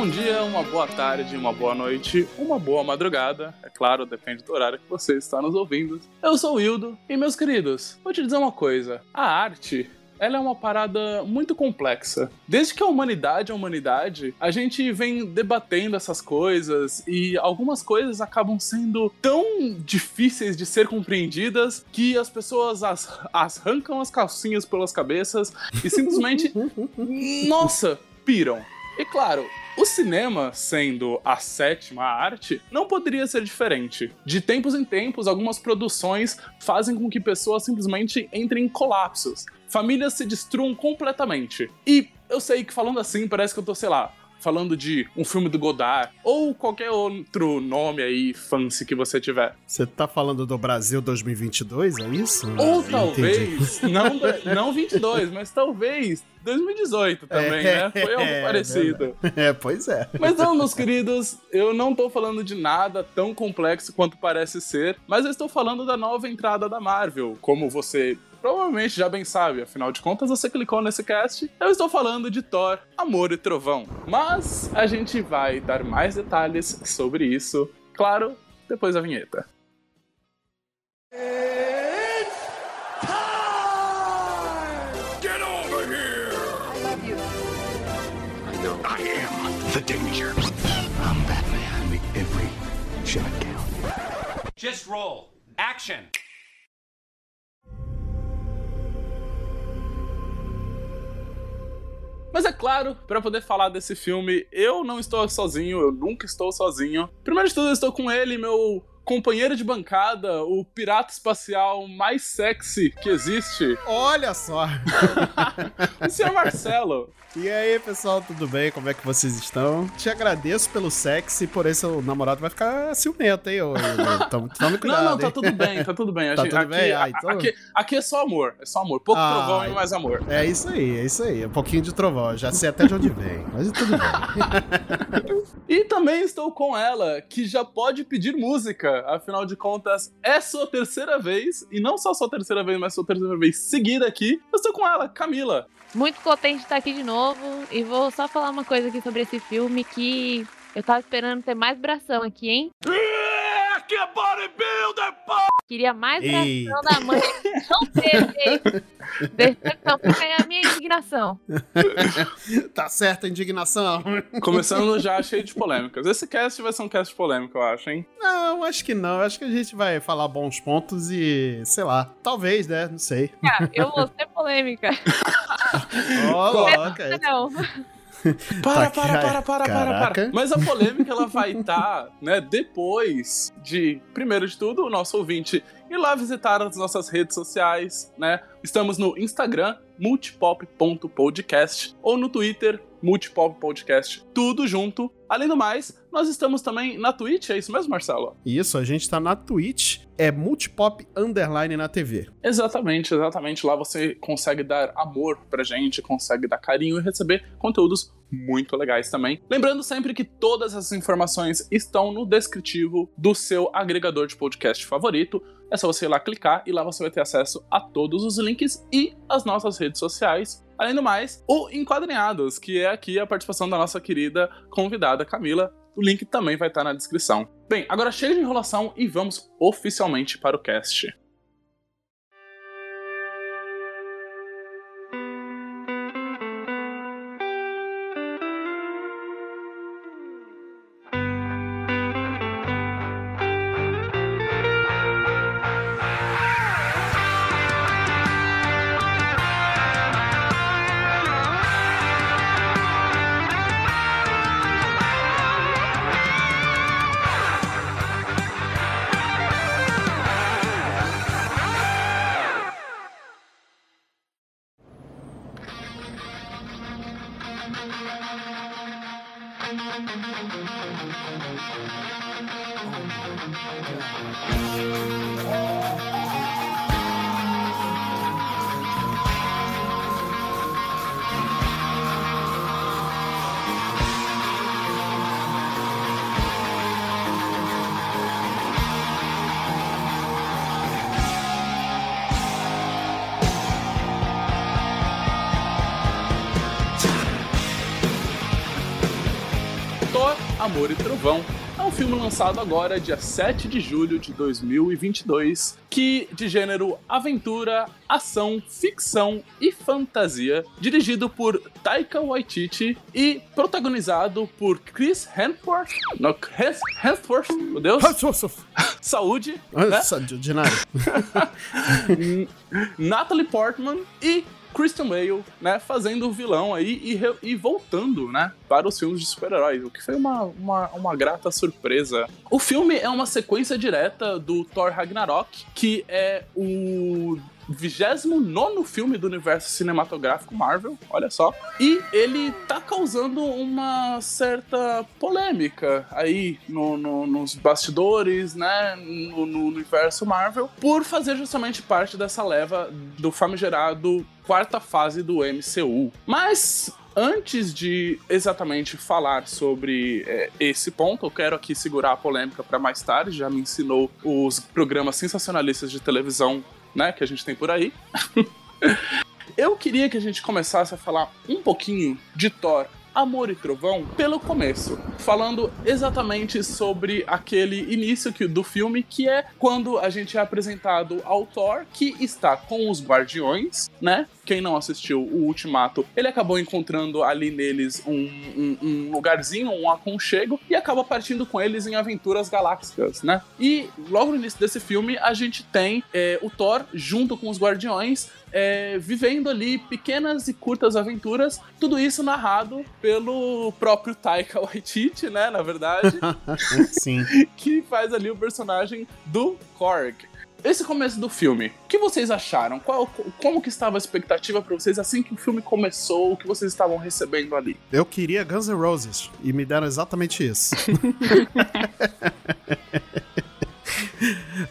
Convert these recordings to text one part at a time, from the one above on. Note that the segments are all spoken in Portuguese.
bom dia, uma boa tarde, uma boa noite, uma boa madrugada. É claro, depende do horário que você está nos ouvindo. Eu sou o Hildo e, meus queridos, vou te dizer uma coisa: a arte ela é uma parada muito complexa. Desde que a humanidade é humanidade, a gente vem debatendo essas coisas e algumas coisas acabam sendo tão difíceis de ser compreendidas que as pessoas as, as arrancam as calcinhas pelas cabeças e simplesmente, nossa, piram. E claro, o cinema, sendo a sétima arte, não poderia ser diferente. De tempos em tempos, algumas produções fazem com que pessoas simplesmente entrem em colapsos. Famílias se destruam completamente. E eu sei que falando assim parece que eu tô, sei lá, falando de um filme do Godard ou qualquer outro nome aí fancy que você tiver. Você tá falando do Brasil 2022, é isso? Ou talvez, não, não 22, mas talvez 2018 também, é, né? Foi algo é, parecido. É, pois é. Mas não, meus queridos, eu não tô falando de nada tão complexo quanto parece ser, mas eu estou falando da nova entrada da Marvel. Como você provavelmente já bem sabe, afinal de contas você clicou nesse cast. Eu estou falando de Thor, Amor e Trovão. Mas a gente vai dar mais detalhes sobre isso, claro, depois da vinheta. the danger. I'm Batman. Make every shot count. Just roll. Action. Mas é claro, para poder falar desse filme, eu não estou sozinho, eu nunca estou sozinho. Primeiro de tudo, eu estou com ele, meu companheiro de bancada, o pirata espacial mais sexy que existe. Olha só! o senhor Marcelo. E aí, pessoal, tudo bem? Como é que vocês estão? Te agradeço pelo sexo e por isso o namorado vai ficar ciumento, hein? Tome, tome cuidado. Não, não, tá tudo bem, tá tudo bem. Tá tudo aqui, bem? Ah, então... aqui, aqui, é só amor, é só amor. Pouco ah, trovão e mais amor. É isso aí, é isso aí. Um pouquinho de trovão, já sei até de onde vem, mas tudo bem. e também estou com ela, que já pode pedir música. Afinal de contas, é sua terceira vez, e não só sua terceira vez, mas sua terceira vez seguida aqui. Eu estou com ela, Camila. Muito contente de estar aqui de novo e vou só falar uma coisa aqui sobre esse filme que eu tava esperando ter mais bração aqui, hein? Aqui é bodybuilder, pô! Queria mais bração da mãe. Não teve. Decepção fica a minha indignação. tá certa a indignação. Começando já cheio de polêmicas. Esse cast vai ser um cast polêmico, eu acho, hein? Não, acho que não. Acho que a gente vai falar bons pontos e, sei lá, talvez, né? Não sei. Ah, eu vou ser polêmica. Coloca. Não. Para, para, para, para, para, para. Mas a polêmica ela vai estar, tá, né, depois de, primeiro de tudo, o nosso ouvinte ir lá visitar as nossas redes sociais, né? Estamos no Instagram, multipop.podcast, ou no Twitter, Multipop Podcast, tudo junto. Além do mais, nós estamos também na Twitch, é isso mesmo, Marcelo? Isso, a gente está na Twitch, é Multipop Underline na TV. Exatamente, exatamente. Lá você consegue dar amor pra gente, consegue dar carinho e receber conteúdos muito legais também. Lembrando sempre que todas essas informações estão no descritivo do seu agregador de podcast favorito. É só você ir lá clicar e lá você vai ter acesso a todos os links e as nossas redes sociais. Além do mais, o Enquadrinhados, que é aqui a participação da nossa querida convidada Camila. O link também vai estar na descrição. Bem, agora chega de enrolação e vamos oficialmente para o cast. Lançado agora, dia 7 de julho de 2022, que de gênero aventura, ação, ficção e fantasia, dirigido por Taika Waititi e protagonizado por Chris Hemsworth, não, Hens- Hemsworth, meu Deus, saúde, né? De nada. Natalie Portman e Christian Bale, né, fazendo o vilão aí e, e voltando, né, para os filmes de super-heróis, o que foi uma, uma, uma grata surpresa. O filme é uma sequência direta do Thor Ragnarok, que é o 29 filme do universo cinematográfico Marvel, olha só. E ele tá causando uma certa polêmica aí no- no- nos bastidores, né? No, no universo Marvel, por fazer justamente parte dessa leva do famigerado quarta fase do MCU. Mas. Antes de exatamente falar sobre é, esse ponto, eu quero aqui segurar a polêmica para mais tarde. Já me ensinou os programas sensacionalistas de televisão né, que a gente tem por aí. Eu queria que a gente começasse a falar um pouquinho de Thor. Amor e Trovão pelo começo, falando exatamente sobre aquele início que- do filme, que é quando a gente é apresentado ao Thor, que está com os Guardiões, né? Quem não assistiu o Ultimato, ele acabou encontrando ali neles um, um- um lugarzinho, um aconchego, e acaba partindo com eles em aventuras galácticas, né? E logo no início desse filme, a gente tem é, o Thor junto com os Guardiões, é, vivendo ali pequenas e curtas aventuras, tudo isso narrado pelo próprio Taika Waititi, né, na verdade, Sim. que faz ali o personagem do Korg. Esse começo do filme, o que vocês acharam? Qual, como que estava a expectativa para vocês assim que o filme começou? O que vocês estavam recebendo ali? Eu queria Guns N' Roses e me deram exatamente isso.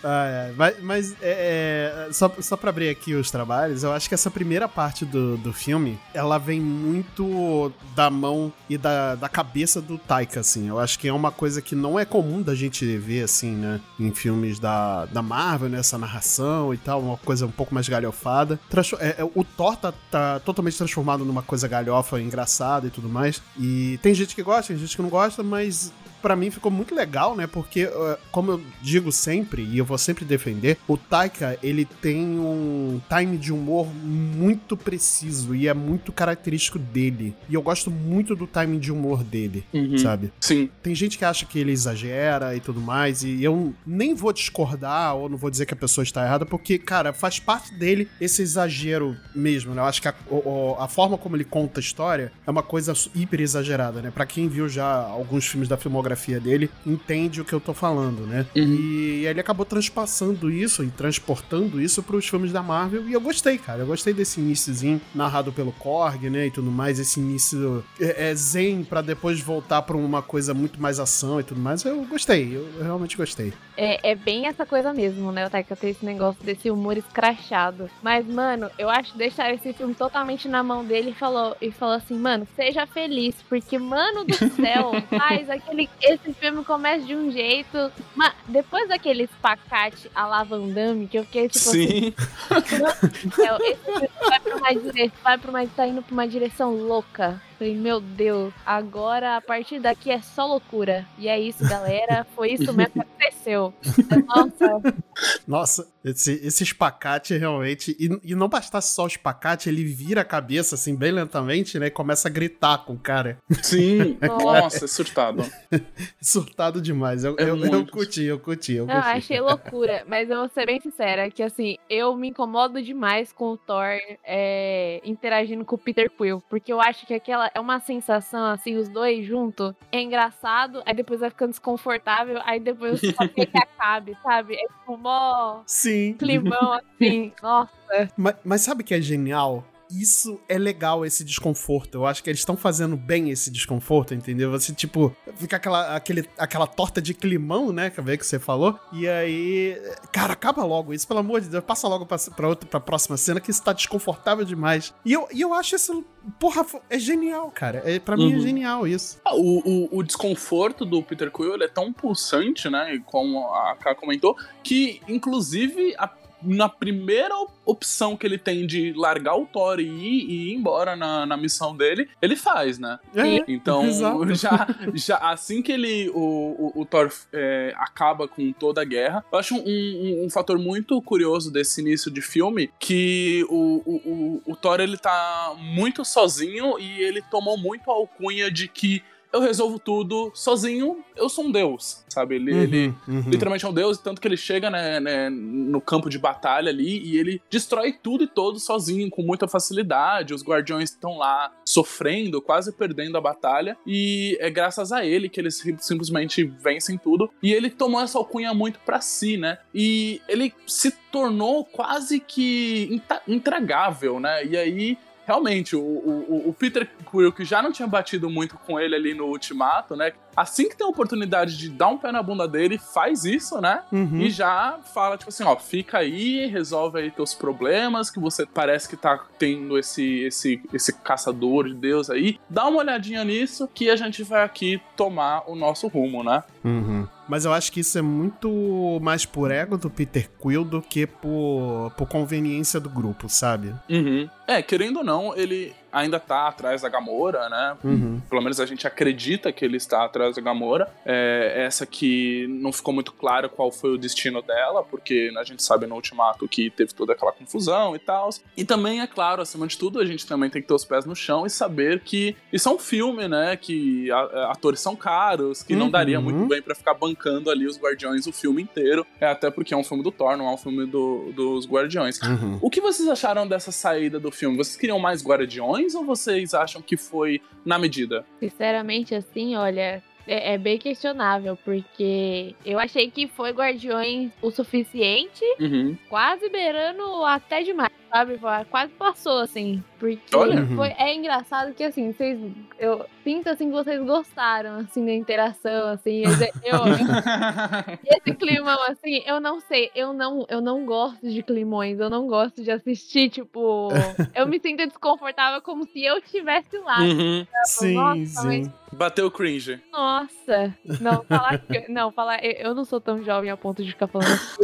Ai, ai, mas mas, é, é, só, só pra abrir aqui os trabalhos, eu acho que essa primeira parte do, do filme, ela vem muito da mão e da, da cabeça do Taika, assim. Eu acho que é uma coisa que não é comum da gente ver, assim, né? Em filmes da, da Marvel, né? Essa narração e tal, uma coisa um pouco mais galhofada. É, é, o Thor tá, tá totalmente transformado numa coisa galhofa, engraçada e tudo mais. E tem gente que gosta, tem gente que não gosta, mas Pra mim ficou muito legal, né? Porque, como eu digo sempre, e eu vou sempre defender, o Taika, ele tem um time de humor muito preciso e é muito característico dele. E eu gosto muito do time de humor dele, sabe? Sim. Tem gente que acha que ele exagera e tudo mais, e eu nem vou discordar ou não vou dizer que a pessoa está errada, porque, cara, faz parte dele esse exagero mesmo, né? Eu acho que a, o- a forma como ele conta a história é uma coisa hiper exagerada, né? Pra quem viu já alguns filmes da filmografia dele, entende o que eu tô falando, né? E ele acabou transpassando isso e transportando isso pros filmes da Marvel, e eu gostei, cara. Eu gostei desse iníciozinho narrado pelo Korg, né? E tudo mais, esse início é, é zen pra depois voltar pra uma coisa muito mais ação e tudo mais. Eu gostei, eu, eu realmente gostei. É, é bem essa coisa mesmo, né? O Taika tem esse negócio desse humor escrachado. Mas, mano, eu acho que deixar esse filme totalmente na mão dele e falou, e falou assim, mano, seja feliz, porque, mano do céu, faz aquele. Esse filme começa de um jeito. Mas depois daquele espacate a la Van Damme, que eu fiquei tipo assim, Sim. Deus, esse filme vai pra uma direção, vai pra uma, tá indo pra uma direção louca. Falei, meu Deus, agora a partir daqui é só loucura. E é isso, galera. Foi isso mesmo que aconteceu. Nossa, Nossa, esse, esse espacate realmente. E, e não bastasse só o espacate, ele vira a cabeça assim, bem lentamente, né? E começa a gritar com o cara. Sim. Nossa. É surtado. Surtado demais. Eu, É eu, eu curti, eu curti, eu não, curti. achei loucura. Mas eu vou ser bem sincera, que assim, eu me incomodo demais com o Thor é, interagindo com o Peter Quill. Porque eu acho que aquela é uma sensação, assim, os dois juntos, é engraçado, aí depois vai ficando desconfortável, aí depois só quer que acabe, sabe? É tipo, mó Sim. climão assim. Nossa. Mas, mas sabe que é genial? Isso é legal, esse desconforto. Eu acho que eles estão fazendo bem esse desconforto, entendeu? Você, tipo, fica aquela, aquele, aquela torta de climão, né? Que que você falou. E aí. Cara, acaba logo isso, pelo amor de Deus. Passa logo pra, pra, outra, pra próxima cena, que isso tá desconfortável demais. E eu, e eu acho isso. Porra, é genial, cara. É, pra mim é Uhum. genial isso. Ah, O, o, o desconforto do Peter Quill é tão pulsante, né? Como a Ká comentou, que inclusive a na primeira opção que ele tem de largar o Thor e ir, e ir embora na, na missão dele, ele faz, né? É, Então, exato. já, já assim que ele o, o, o Thor é, acaba com toda a guerra, eu acho um, um, um fator muito curioso desse início de filme que o, o, o, o Thor ele tá muito sozinho e ele tomou muito a alcunha de que eu resolvo tudo sozinho, eu sou um deus, sabe? Ele, ele Uhum, uhum. literalmente é um deus, tanto que ele chega né, né, no campo de batalha ali e ele destrói tudo e todos sozinho, com muita facilidade. Os guardiões estão lá sofrendo, quase perdendo a batalha, e é graças a ele que eles sim- simplesmente vencem tudo. E ele tomou essa alcunha muito pra si, né? E ele se tornou quase que intragável, né? E aí realmente, o, o, o Peter Quill, que já não tinha batido muito com ele ali no Ultimato, né? Assim que tem a oportunidade de dar um pé na bunda dele, faz isso, né? Uhum. E já fala, tipo assim, ó, fica aí, resolve aí teus problemas, que você parece que tá tendo esse, esse, esse caçador de Deus aí. Dá uma olhadinha nisso, que a gente vai aqui tomar o nosso rumo, né? Uhum. Mas eu acho que isso é muito mais por ego do Peter Quill do que por, por conveniência do grupo, sabe? Uhum. É, querendo ou não, ele ainda tá atrás da Gamora, né? Uhum. Pelo menos a gente acredita que ele está atrás da Gamora. É, essa que não ficou muito claro qual foi o destino dela, porque a gente sabe no Ultimato que teve toda aquela confusão e tal. E também, é claro, acima de tudo, a gente também tem que ter os pés no chão e saber que isso é um filme, né? Que atores são caros, que não Uhum. daria muito bem pra ficar bancando ali os Guardiões o filme inteiro. É até porque é um filme do Thor, não é um filme do- dos Guardiões. Uhum. O que vocês acharam dessa saída do filme? Vocês queriam mais Guardiões ou vocês acham que foi na medida? Sinceramente, assim, olha, é, é bem questionável, porque eu achei que foi Guardiões o suficiente, Uhum. quase beirando até demais, sabe? Quase passou, assim. Porque Olha. foi, é engraçado que, assim, vocês. Eu sinto, assim, que vocês gostaram, assim, da interação, assim. Eu, eu- esse climão, assim, eu não sei, eu não, eu não gosto de climões, eu não gosto de assistir, tipo. eu me sinto desconfortável como se eu estivesse lá. Uhum. Sim, Nossa, mas- sim. Bateu cringe. Nossa! Não, falar que. Não, falar. Eu eu não sou tão jovem a ponto de ficar falando. assim.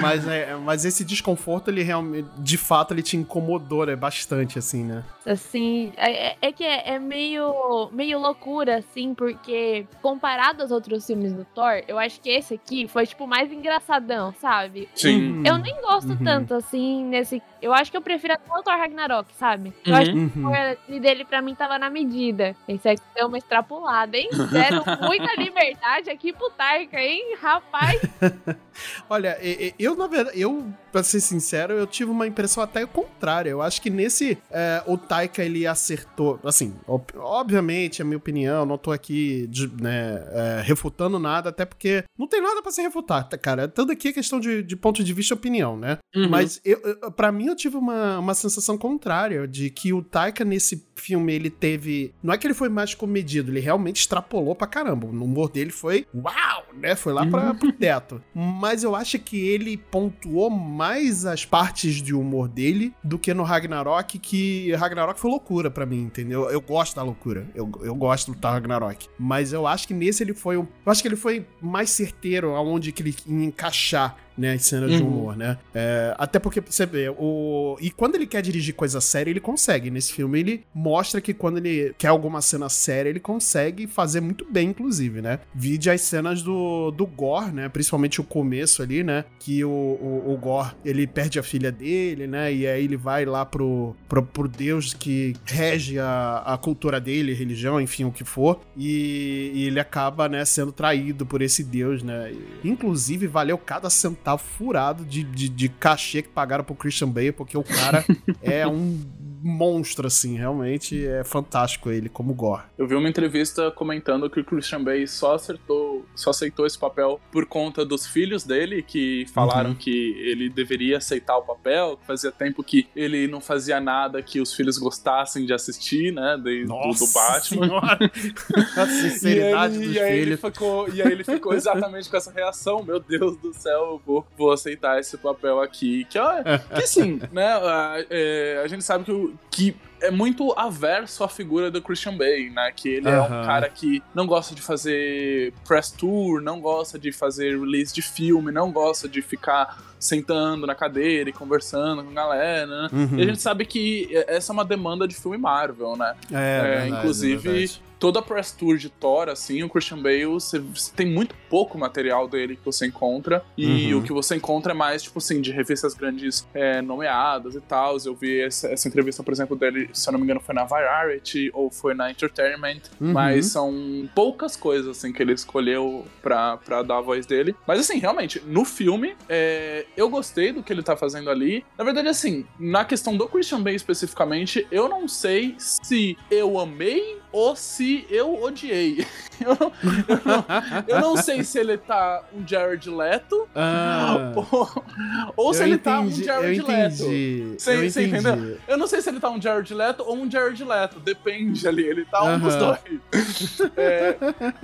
Mas, é, mas esse desconforto, ele realmente, de fato, ele te incomodou, né? Bastante, assim, né? Assim, é, é- é que é, é meio, meio loucura, assim, porque comparado aos outros filmes do Thor, eu acho que esse aqui foi, tipo, mais engraçadão, sabe? Sim. Uhum. Eu nem gosto Uhum. tanto, assim, nesse. Eu acho que eu prefiro até o Thor Ragnarok, sabe? Eu Uhum. acho que Uhum. o Thor dele, pra mim, tava na medida. Esse aqui deu uma extrapolada, hein? Deram muita liberdade aqui pro Taika, hein? Rapaz, Olha, eu, na verdade, eu, pra ser sincero, eu tive uma impressão até contrária. Eu acho que nesse, é, o Taika, ele acertou, assim, ob- obviamente, é a minha opinião, não tô aqui, de- né, é, refutando nada, até porque não tem nada pra se refutar, tá, cara? Tudo aqui é questão de, de ponto de vista e opinião, né? Uhum. Mas eu, pra mim eu tive uma, uma sensação contrária de que o Taika nesse filme ele teve. Não é que ele foi mais comedido, ele realmente extrapolou pra caramba. O humor dele foi uau, né? Foi lá pra, pro teto. Mas eu acho que ele pontuou mais as partes de humor dele do que no Ragnarok, que Ragnarok foi loucura pra mim, entendeu? Eu gosto da loucura. Eu, eu gosto do Ragnarok. Mas eu acho que nesse ele foi. Eu acho que ele foi mais certeiro aonde que ele ia encaixar né, as cenas de Uhum. humor, né? É, até porque você vê, o. E quando ele quer dirigir coisa séria, ele consegue. Nesse filme, ele mostra que quando ele quer alguma cena séria, ele consegue fazer muito bem, inclusive, né? Vide as cenas do, do Gore, né? Principalmente o começo ali, né? Que o, o, o Gore ele perde a filha dele, né? E aí ele vai lá pro, pro, pro Deus que rege a, a cultura dele, religião, enfim, o que for. E, e ele acaba, né, sendo traído por esse Deus, né? Inclusive, valeu cada centavo furado de, de, de cachê que pagaram pro Christian Bale, porque o cara é um monstro, assim, realmente é fantástico ele como Gore. Eu vi uma entrevista comentando que o Christian Bale só acertou, só aceitou esse papel por conta dos filhos dele, que falaram Uhum. que ele deveria aceitar o papel, fazia tempo que ele não fazia nada que os filhos gostassem de assistir, né? de- do, do Batman. Senhora. a sinceridade e aí, dos e aí ele filhos. ficou E aí ele ficou exatamente com essa reação: Meu Deus do céu, eu vou, vou aceitar esse papel aqui. Que, ó, que sim, né? A, é, a gente sabe que, o- que é muito averso à figura do Christian Bale, né? Que ele é um cara que não gosta de fazer press tour, não gosta de fazer release de filme, não gosta de ficar sentando na cadeira e conversando com a galera, né? Uhum. E a gente sabe que essa é uma demanda de filme Marvel, né? É, É, verdade, inclusive, verdade. Toda a press tour de Thor, assim, o Christian Bale, você, você tem muito pouco material dele que você encontra. E Uhum. o que você encontra é mais, tipo assim, de revistas grandes é, nomeadas e tal. Eu vi essa, essa entrevista, por exemplo, dele, se eu não me engano, foi na Variety ou foi na Entertainment. Uhum. Mas são poucas coisas, assim, que ele escolheu pra, pra dar a voz dele. Mas, assim, realmente, no filme, é, eu gostei do que ele tá fazendo ali. Na verdade, assim, na questão do Christian Bale especificamente, eu não sei se eu amei ou se eu odiei. Eu não, eu não, eu não sei se ele tá um Jared Leto Ah, ou, ou se ele tá um entendi, Jared Leto. entendi. Você- você entendi. entendeu? Eu não sei se ele tá um Jared Leto ou um Jared Leto. Depende ali. Ele tá um dos Aham. dois. É,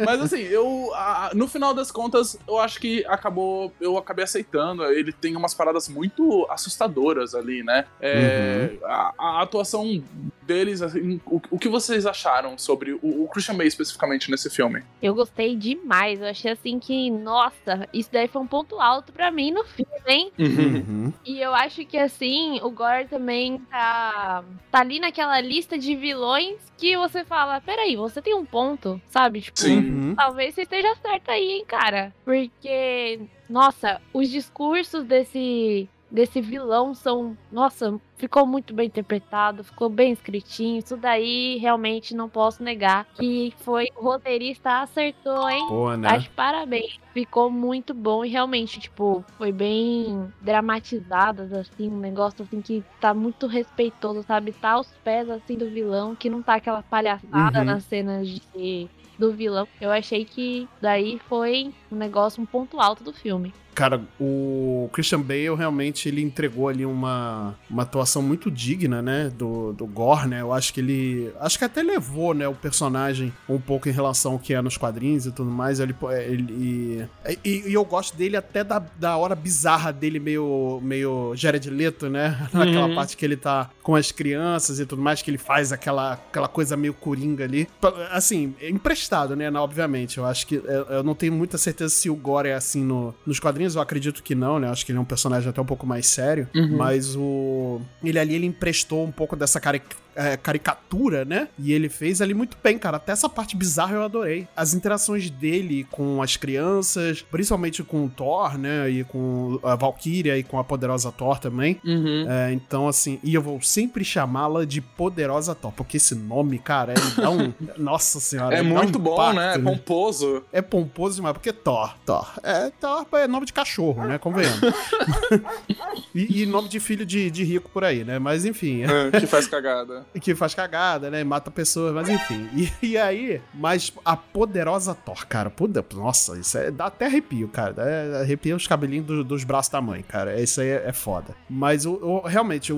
mas assim, eu. a- no final das contas, eu acho que acabou. Eu acabei aceitando. Ele tem umas paradas muito assustadoras ali, né? É, Uhum. a, a atuação deles, assim, o, o que vocês acharam sobre o, o Christian Bale especificamente nesse filme? Eu gostei demais. Eu achei assim que, nossa, isso daí foi um ponto alto pra mim no filme, hein? Uhum. E eu acho que assim, o Gore também tá, tá ali naquela lista de vilões que você fala, peraí, você tem um ponto, sabe? Tipo, Sim. Uhum. talvez você esteja certo aí, hein, cara. Porque, nossa, os discursos desse, desse vilão são. Nossa, ficou muito bem interpretado, ficou bem escritinho. Isso daí realmente não posso negar que foi o roteirista acertou, hein? Pô, né? Parabéns. Ficou muito bom e realmente, tipo, foi bem dramatizado, assim, um negócio assim que tá muito respeitoso, sabe? Tá aos pés, assim, do vilão, que não tá aquela palhaçada Uhum. nas cenas de, do vilão. Eu achei que daí foi um negócio, um ponto alto do filme. Cara, o Christian Bale realmente ele entregou ali uma, uma atuação muito digna, né, do, do Gore, né? Eu acho que ele, acho que até levou, né, o personagem um pouco em relação ao que é nos quadrinhos e tudo mais. Ele, ele e, e eu gosto dele até da, da hora bizarra dele meio meio Jared Leto, né? Naquela Uhum. parte que ele tá com as crianças e tudo mais, que ele faz aquela, aquela coisa meio coringa ali. Assim, é emprestado, né? não, Obviamente. Eu acho que. Eu, eu não tenho muita certeza se o Gore é assim no, nos quadrinhos, eu acredito que não, né? Acho que ele é um personagem até um pouco mais sério. Uhum. Mas o. Ele ali, ele emprestou um pouco dessa cari- é, caricatura, né? E ele fez ali muito bem, cara. Até essa parte bizarra eu adorei. As interações dele com as crianças, principalmente com o Thor, né? E com a Valkyria e com a poderosa Thor também. Uhum. É, então, assim, e eu vou sempre chamá-la de Poderosa Thor, porque esse nome, cara, ele dá um. Nossa senhora. É ele dá um muito bom, impacto, né? É pomposo. É pomposo demais, porque Thor, Thor. É, Thor é nome de cachorro, né? Convenhamos. e, e nome de filho de, de rico por aí, né? Mas enfim. É, que faz cagada. Que faz cagada, né? Mata pessoas, mas enfim. E, e aí, mas a poderosa Thor, cara. Puta, nossa, isso é, dá até arrepio, cara. Dá, arrepia os cabelinhos do- dos braços da mãe, cara. Isso aí é, é foda. Mas o, o- realmente, o,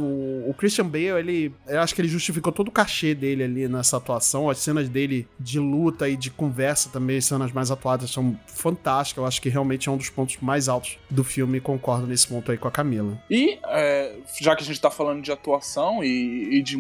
o Christian Bale, ele. Eu acho que ele justificou todo o cachê dele ali nessa atuação. As cenas dele de luta e de conversa também, as cenas mais atuadas, são fantásticas. Eu acho que realmente é um dos pontos mais altos do filme concordo nesse ponto aí com a Camila. E, é, já que a gente tá falando de atuação e, e de,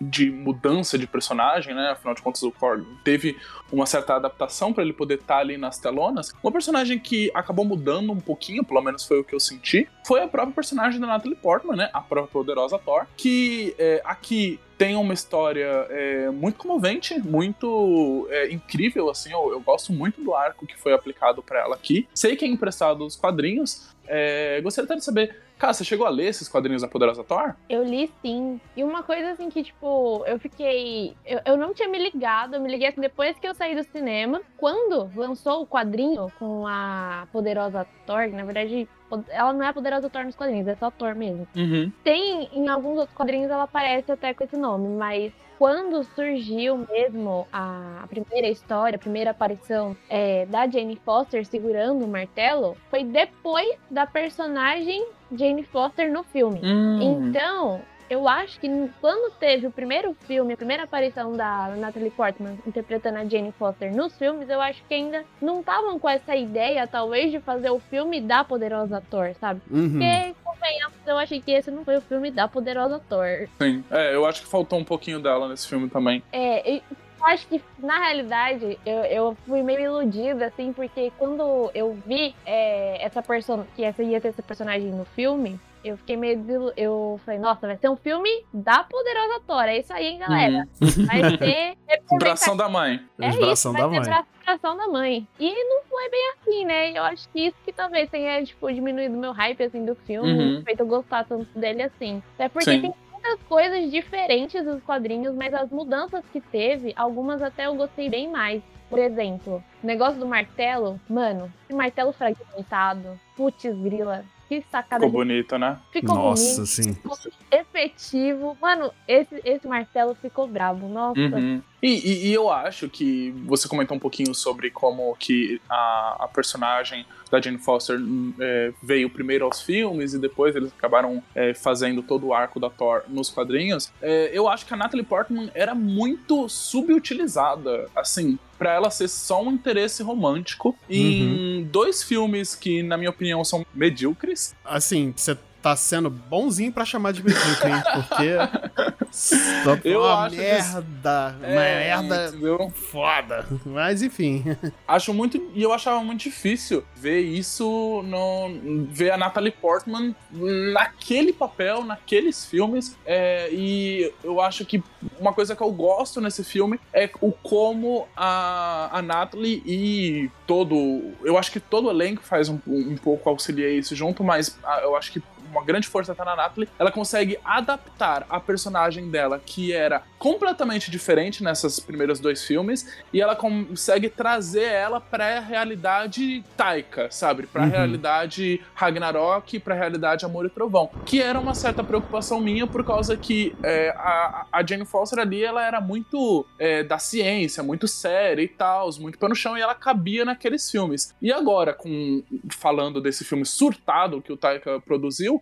de mudança de personagem, né? Afinal de contas, o Korg teve uma certa adaptação pra ele poder estar ali nas telonas. Uma personagem que acabou mudando um pouquinho, pelo menos foi o que eu senti, foi a própria personagem da Natalie Portman, né? A própria poderosa Thor, que é, aqui tem uma história é, muito comovente, muito é, incrível, assim. Eu, eu gosto muito do arco que foi aplicado pra ela aqui. Sei que é emprestado dos quadrinhos. É, gostaria até de saber, cara, você chegou a ler esses quadrinhos da Poderosa Thor? Eu li sim. E uma coisa assim que, tipo, eu fiquei. Eu, eu não tinha me ligado, eu me liguei assim depois que eu saí do cinema. Quando lançou o quadrinho com a poderosa Thor, na verdade, ela não é a poderosa Thor nos quadrinhos, é só Thor mesmo. Uhum. Tem, em alguns outros quadrinhos ela aparece até com esse nome, mas quando surgiu mesmo a, a primeira história, a primeira aparição é, da Jane Foster segurando o martelo, foi depois da personagem Jane Foster no filme. Hum. Então, eu acho que quando teve o primeiro filme, a primeira aparição da Natalie Portman interpretando a Jane Foster nos filmes, eu acho que ainda não estavam com essa ideia, talvez, de fazer o filme da poderosa Thor, sabe? Uhum. Porque convenhamos, eu achei que esse não foi o filme da Poderosa Thor. Sim, é, eu acho que faltou um pouquinho dela nesse filme também. É, eu acho que, na realidade, eu, eu fui meio iludida, assim, porque quando eu vi é, essa person que essa ia ter essa personagem no filme, eu fiquei meio. desilu- Eu falei, nossa, vai ser um filme da Poderosa Thor. É isso aí, hein, galera? Uhum. Vai ser. Bração da mãe. É Os isso, bração vai da ser mãe. bra- bração da mãe. E não foi bem assim, né? Eu acho que isso que talvez tenha, tipo, diminuído meu hype, assim, do filme. Uhum. Feito eu gostar tanto dele assim. Até porque Sim. tem muitas coisas diferentes dos quadrinhos, mas as mudanças que teve, algumas até eu gostei bem mais. Por exemplo, o negócio do martelo, mano, esse martelo fragmentado, putz grila, que sacada Ficou de... bonito, né? Ficou Nossa, bonito, sim. ficou efetivo. Mano, esse, esse martelo ficou brabo, nossa. Uhum. E, e- e eu acho que você comentou um pouquinho sobre como que a, a personagem da Jane Foster hum, é, veio primeiro aos filmes e depois eles acabaram é, fazendo todo o arco da Thor nos quadrinhos. É, eu acho que a Natalie Portman era muito subutilizada, assim, pra ela ser só um interesse romântico em dois filmes que, na minha opinião, são medíocres. Assim, você tá sendo bonzinho pra chamar de medíocre, hein? Porque. Só Eu uma acho merda. Uma É, merda entendeu? foda. Mas enfim. Acho muito. E eu achava muito difícil ver isso no. ver a Natalie Portman naquele papel, naqueles filmes. É, e eu acho que uma coisa que eu gosto nesse filme é o como a, a Natalie e todo. Eu acho que todo o elenco faz um, um pouco auxiliar isso junto, mas ah, eu acho que uma grande força tá na Natalie, ela consegue adaptar a personagem dela, que era completamente diferente nessas primeiros dois filmes, e ela consegue trazer ela pra realidade Taika, sabe? Pra Uhum. realidade Ragnarok, pra realidade Amor e Trovão. Que era uma certa preocupação minha, por causa que é, a, a Jane Foster ali, ela era muito é, da ciência, muito séria e tal, muito pé no chão, e ela cabia naqueles filmes. E agora, com falando desse filme surtado que o Taika produziu,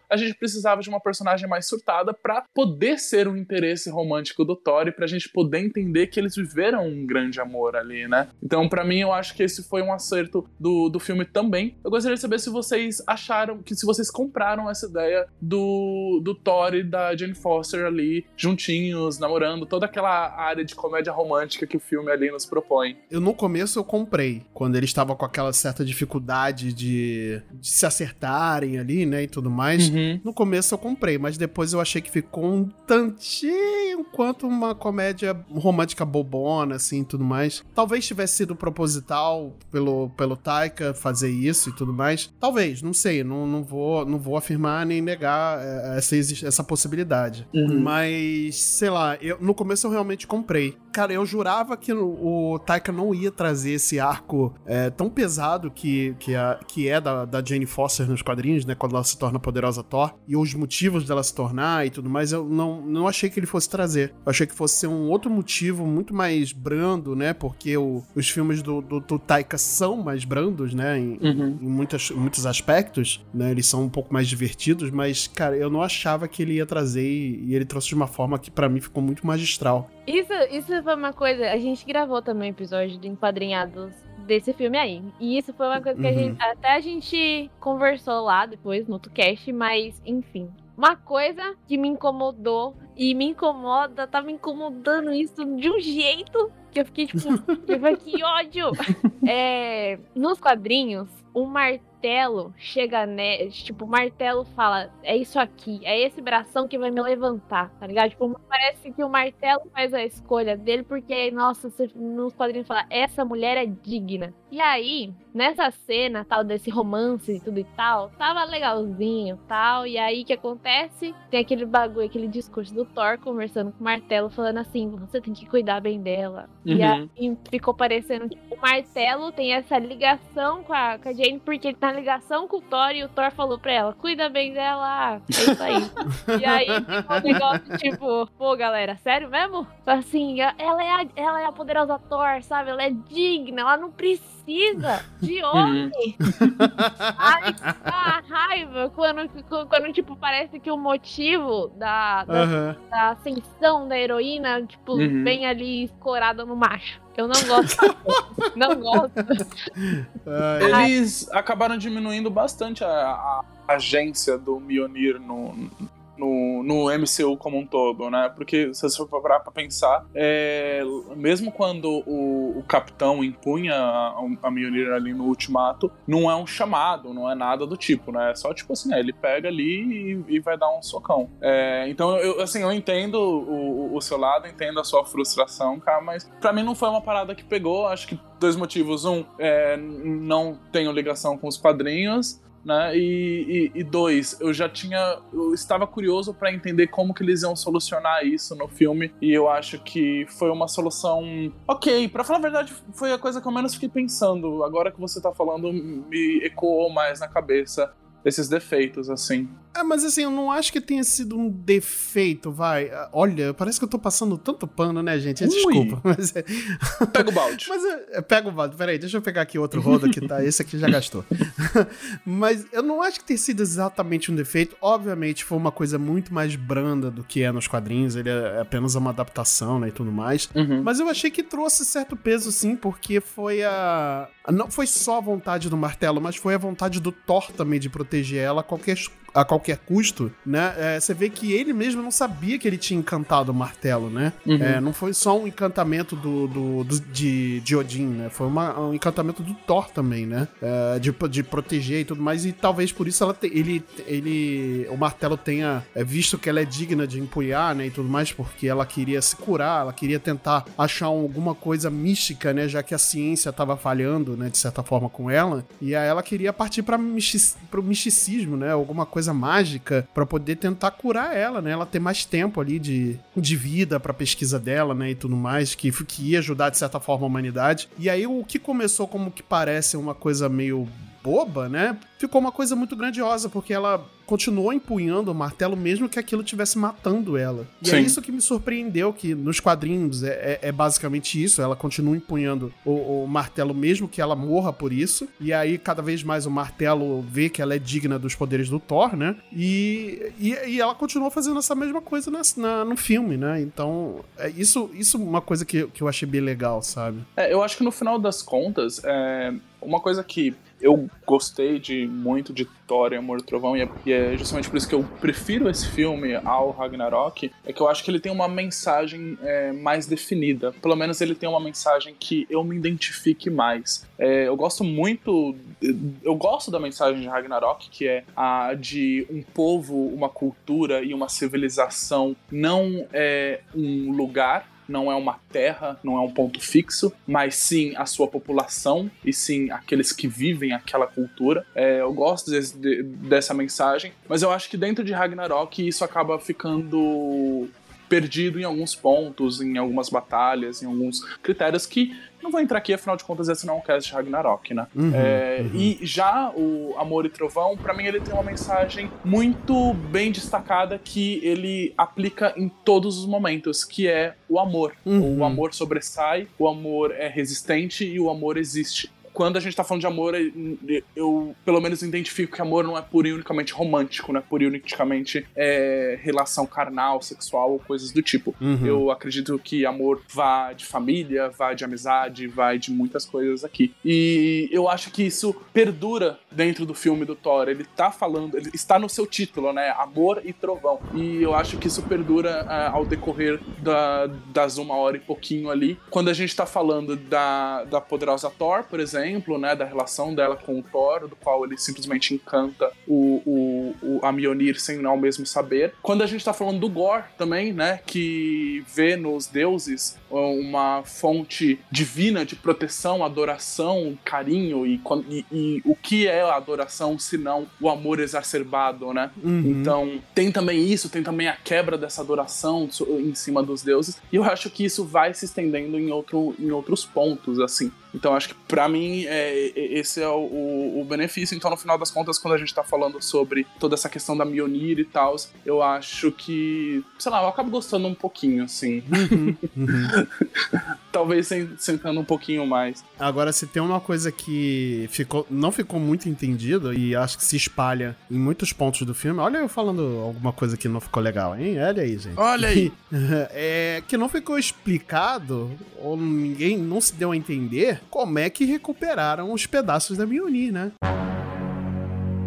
a gente precisava de uma personagem mais surtada pra poder ser o interesse romântico do Thor e pra gente poder entender que eles viveram um grande amor ali, né? Então, pra mim, eu acho que esse foi um acerto do, do filme também. Eu gostaria de saber se vocês acharam, que se vocês compraram essa ideia do, do Thor e da Jane Foster ali, juntinhos, namorando, toda aquela área de comédia romântica que o filme ali nos propõe. Eu no começo eu comprei, quando eles estavam com aquela certa dificuldade de, de se acertarem ali, né, e tudo mais. Uhum. No começo eu comprei, mas depois eu achei que ficou um tantinho quanto uma comédia romântica bobona, assim, e tudo mais. Talvez tivesse sido proposital pelo, pelo Taika fazer isso e tudo mais. Talvez, não sei, não, não, vou, não vou afirmar nem negar é, essa, essa possibilidade. Uhum. Mas, sei lá, eu, no começo eu realmente comprei. Cara, eu jurava que o, o Taika não ia trazer esse arco é, tão pesado que, que, a- que é da, da Jane Foster nos quadrinhos, né? Quando ela se torna poderosa Thor. E os motivos dela se tornar e tudo mais, eu não, não achei que ele fosse trazer. Eu achei que fosse ser um outro motivo muito mais brando, né? Porque o- os filmes do, do, do Taika são mais brandos, né? Em, Uhum. em muitas, muitos aspectos, né? Eles são um pouco mais divertidos, mas, cara, eu não achava que ele ia trazer e, e ele trouxe de uma forma que pra mim ficou muito magistral. Isso, isso foi uma coisa. A gente gravou também um episódio do Enquadrinhados desse filme aí. E isso foi uma coisa que a Uhum. gente. Até a gente conversou lá depois no cast, mas enfim. Uma coisa que me incomodou e me incomoda, tá me incomodando isso de um jeito que eu fiquei tipo, que ódio! É, nos quadrinhos, o martelo chega, né? Tipo, o martelo fala: é isso aqui, é esse bração que vai me levantar, tá ligado? Tipo, parece que o martelo faz a escolha dele, porque, nossa, você, nos quadrinhos fala: essa mulher é digna. E aí, nessa cena, tal, desse romance e tudo e tal, tava legalzinho tal. E aí, o que acontece? Tem aquele bagulho, aquele discurso do Thor conversando com o martelo, falando assim: você tem que cuidar bem dela. E Uhum. aí ficou parecendo que o martelo tem essa ligação com a, com a Jane, porque ele tá ligação com o Thor e o Thor falou pra ela: cuida bem dela. É isso aí. e aí ficou um negócio tipo: pô, galera, sério mesmo? Assim, ela é, a, ela é a poderosa Thor, sabe? Ela é digna, ela não precisa de homem. Ai, a raiva quando, quando, tipo, parece que o motivo da, da, Aham. da ascensão da heroína, tipo, Uhum. vem ali escorada no macho. Eu não gosto. não gosto. Ai, Eles acabaram diminuindo bastante a, a- agência do Mjolnir no, no, no MCU como um todo, né? Porque se você for parar pra pensar, é, mesmo quando o, o capitão empunha a, a Mjolnir ali no ultimato, não é um chamado, não é nada do tipo, né? É só tipo assim, é, ele pega ali e, e vai dar um socão. É, então, eu, assim, eu entendo o, o, seu lado, entendo a sua frustração, cara, mas para mim não foi uma parada que pegou, acho que dois motivos. Um, é, não tenho ligação com os quadrinhos né? E, e, e, dois, eu já tinha, eu estava curioso para entender como que eles iam solucionar isso no filme e eu acho que foi uma solução ok. Para falar a verdade, foi a coisa que eu menos fiquei pensando. Agora que você tá falando, me ecoou mais na cabeça esses defeitos, assim. É, mas assim, eu não acho que tenha sido um defeito, vai. Olha, parece que eu tô passando tanto pano, né, gente? Desculpa. Mas é... Pega o balde. mas é, pega o balde. Peraí, deixa eu pegar aqui outro rodo que tá. Esse aqui já gastou. mas eu não acho que tenha sido exatamente um defeito. Obviamente, foi uma coisa muito mais branda do que é nos quadrinhos. Ele é apenas uma adaptação, né, e tudo mais. Uhum. Mas eu achei que trouxe certo peso, sim, porque foi a. Não foi só a vontade do martelo, mas foi a vontade do Thor também de proteger ela a qualquer a qualquer custo, né? É, você vê que ele mesmo não sabia que ele tinha encantado o martelo, né? Uhum. É, não foi só um encantamento do, do, do, de, de Odin, né? Foi uma, um encantamento do Thor também, né? É, de, de proteger e tudo mais. E talvez por isso ela te, ele, ele, o martelo tenha é, visto que ela é digna de empunhar, né? E tudo mais, porque ela queria se curar, ela queria tentar achar alguma coisa mística, né? Já que a ciência estava falhando, né? De certa forma com ela. E aí ela queria partir para o misticismo, né? Alguma coisa coisa mágica para poder tentar curar ela, né? Ela ter mais tempo ali de, de vida para pesquisa dela, né? E tudo mais, que, que ia ajudar de certa forma a humanidade. E aí o que começou como que parece uma coisa meio boba, né? Ficou uma coisa muito grandiosa, porque ela continuou empunhando o martelo mesmo que aquilo estivesse matando ela. E é Sim. é isso que me surpreendeu, que nos quadrinhos é, é, é basicamente isso, ela continua empunhando o, o, martelo mesmo que ela morra por isso, e aí cada vez mais o martelo vê que ela é digna dos poderes do Thor, né? E, e, e ela continua fazendo essa mesma coisa na, na, no filme, né? Então, é isso, isso é uma coisa que, que eu achei bem legal, sabe? É, eu acho que no final das contas, é, uma coisa que eu gostei de muito de Thor e Amor do Trovão, e é, e é, justamente por isso que eu prefiro esse filme ao Ragnarok, é que eu acho que ele tem uma mensagem é, mais definida. Pelo menos ele tem uma mensagem que eu me identifique mais. É, eu gosto muito. Eu gosto da mensagem de Ragnarok, que é a de um povo, uma cultura e uma civilização não é um lugar não é uma terra, não é um ponto fixo, mas sim a sua população e sim aqueles que vivem aquela cultura. É, eu gosto de, dessa mensagem, mas eu acho que dentro de Ragnarok isso acaba ficando perdido em alguns pontos, em algumas batalhas, em alguns critérios que não vou entrar aqui, afinal de contas, esse não é um cast de Ragnarok, né? Uhum, é, uhum. E já o Amor e Trovão, para mim, ele tem uma mensagem muito bem destacada que ele aplica em todos os momentos, que é o amor. Uhum. O amor sobressai, o amor é resistente e o amor existe quando a gente tá falando de amor, eu pelo menos identifico que amor não é puro e unicamente romântico, não é puro e unicamente é, relação carnal, sexual ou coisas do tipo. Uhum. Eu acredito que amor vá de família, vá de amizade, vai de muitas coisas aqui. E eu acho que isso perdura dentro do filme do Thor. Ele tá falando, ele está no seu título, né? Amor e Trovão. E eu acho que isso perdura uh, ao decorrer da, das uma hora e pouquinho ali. Quando a gente tá falando da, da poderosa Thor, por exemplo exemplo, né, da relação dela com o Thor, do qual ele simplesmente encanta o, o, o a Mjolnir sem ao mesmo saber. Quando a gente tá falando do Gore também, né, que vê nos deuses uma fonte divina de proteção, adoração, carinho e, e, e o que é a adoração se não o amor exacerbado, né? Uhum. Então tem também isso, tem também a quebra dessa adoração em cima dos deuses e eu acho que isso vai se estendendo em, outro, em outros pontos, assim. Então acho que para mim é, esse é o, o, o, benefício. Então no final das contas, quando a gente tá falando sobre toda essa questão da Mionir e tal, eu acho que, sei lá, eu acabo gostando um pouquinho, assim. Uhum, uhum. Talvez sentando um pouquinho mais. Agora, se tem uma coisa que ficou, não ficou muito entendida e acho que se espalha em muitos pontos do filme, olha eu falando alguma coisa que não ficou legal, hein? Olha aí, gente. Olha aí. é que não ficou explicado, ou ninguém não se deu a entender como é que recuperaram os pedaços da Mjolnir, né?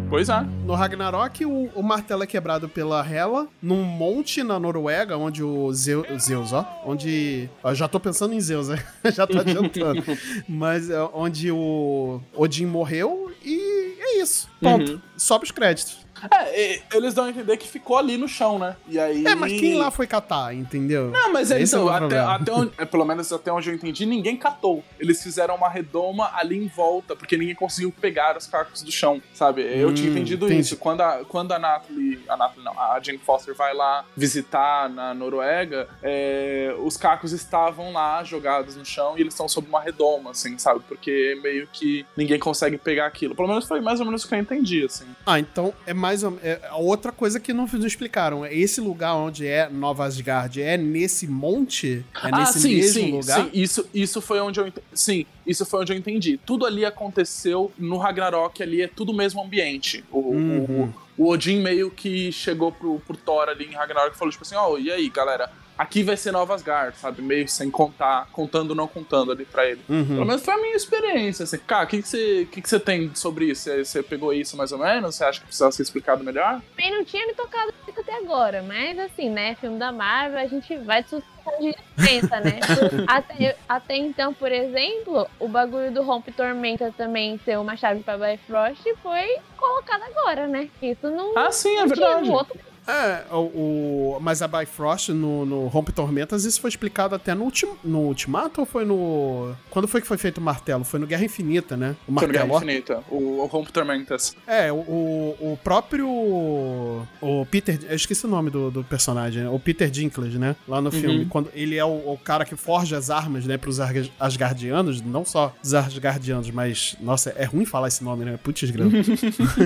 Pois é. No Ragnarok, o, o martelo é quebrado pela Hela num monte na Noruega, onde o Zeus, Zeus ó, onde... ó, já tô pensando em Zeus, né? já tô adiantando. Mas é, onde o Odin morreu e é isso. Ponto. Uhum. Sobe os créditos. É, eles dão a entender que ficou ali no chão, né? E aí. É, mas quem lá foi catar, entendeu? Não, mas é Esse então, é até, até onde, é, pelo menos até onde eu entendi, ninguém catou. Eles fizeram uma redoma ali em volta, porque ninguém conseguiu pegar os cacos do chão, sabe? Eu tinha Hum, entendido entendi. isso. Quando a, quando a Natalie, a Natalie não, a Jane Foster vai lá visitar na Noruega, é, os cacos estavam lá jogados no chão e eles estão sob uma redoma, assim, sabe? Porque meio que ninguém consegue pegar aquilo. Pelo menos foi mais ou menos o que eu entendi, assim. Ah, então é mais ou é outra coisa que não, não explicaram. É Esse lugar onde é Nova Asgard é nesse monte? É nesse mesmo lugar? Ah, Sim, isso, isso foi onde eu sim, isso foi onde eu entendi. Tudo ali aconteceu no Ragnarok, ali é tudo o mesmo ambiente. O, Uhum. o, o Odin meio que chegou pro, pro Thor ali em Ragnarok e falou tipo assim, ó, e aí, galera? Aqui vai ser Nova Asgard, sabe? Meio sem contar, contando ou não contando ali pra ele. Uhum. Pelo menos foi a minha experiência, assim. Cara, o que, que, você, que, que você tem sobre isso? Você, você pegou isso mais ou menos? Você acha que precisava ser explicado melhor? Também não tinha me tocado nisso até agora, mas assim, né? Filme da Marvel, a gente vai de suspensão de dispensa, né? até, até então, por exemplo, o bagulho do Rompe Tormenta também ser uma chave pra Bifrost foi colocado agora, né? Isso não, Ah, sim, é tinha verdade. no outro. É, o, o- mas a Bifrost no, no Rompe Tormentas, isso foi explicado até no, ultim, no Ultimato ou foi no. Quando foi que foi feito o martelo? Foi no Guerra Infinita, né? O Foi no Guerra martelo. Infinita, o, o Rompe Tormentas. É, o, o, próprio. O Peter. Eu esqueci o nome do, do personagem, né? O Peter Dinklage, né? Lá no filme. Quando ele é o, cara que forja as armas, né? Pros Asga- Asgardianos. Não só os Asgardianos, mas. Nossa, é ruim falar esse nome, né? Putz, grana.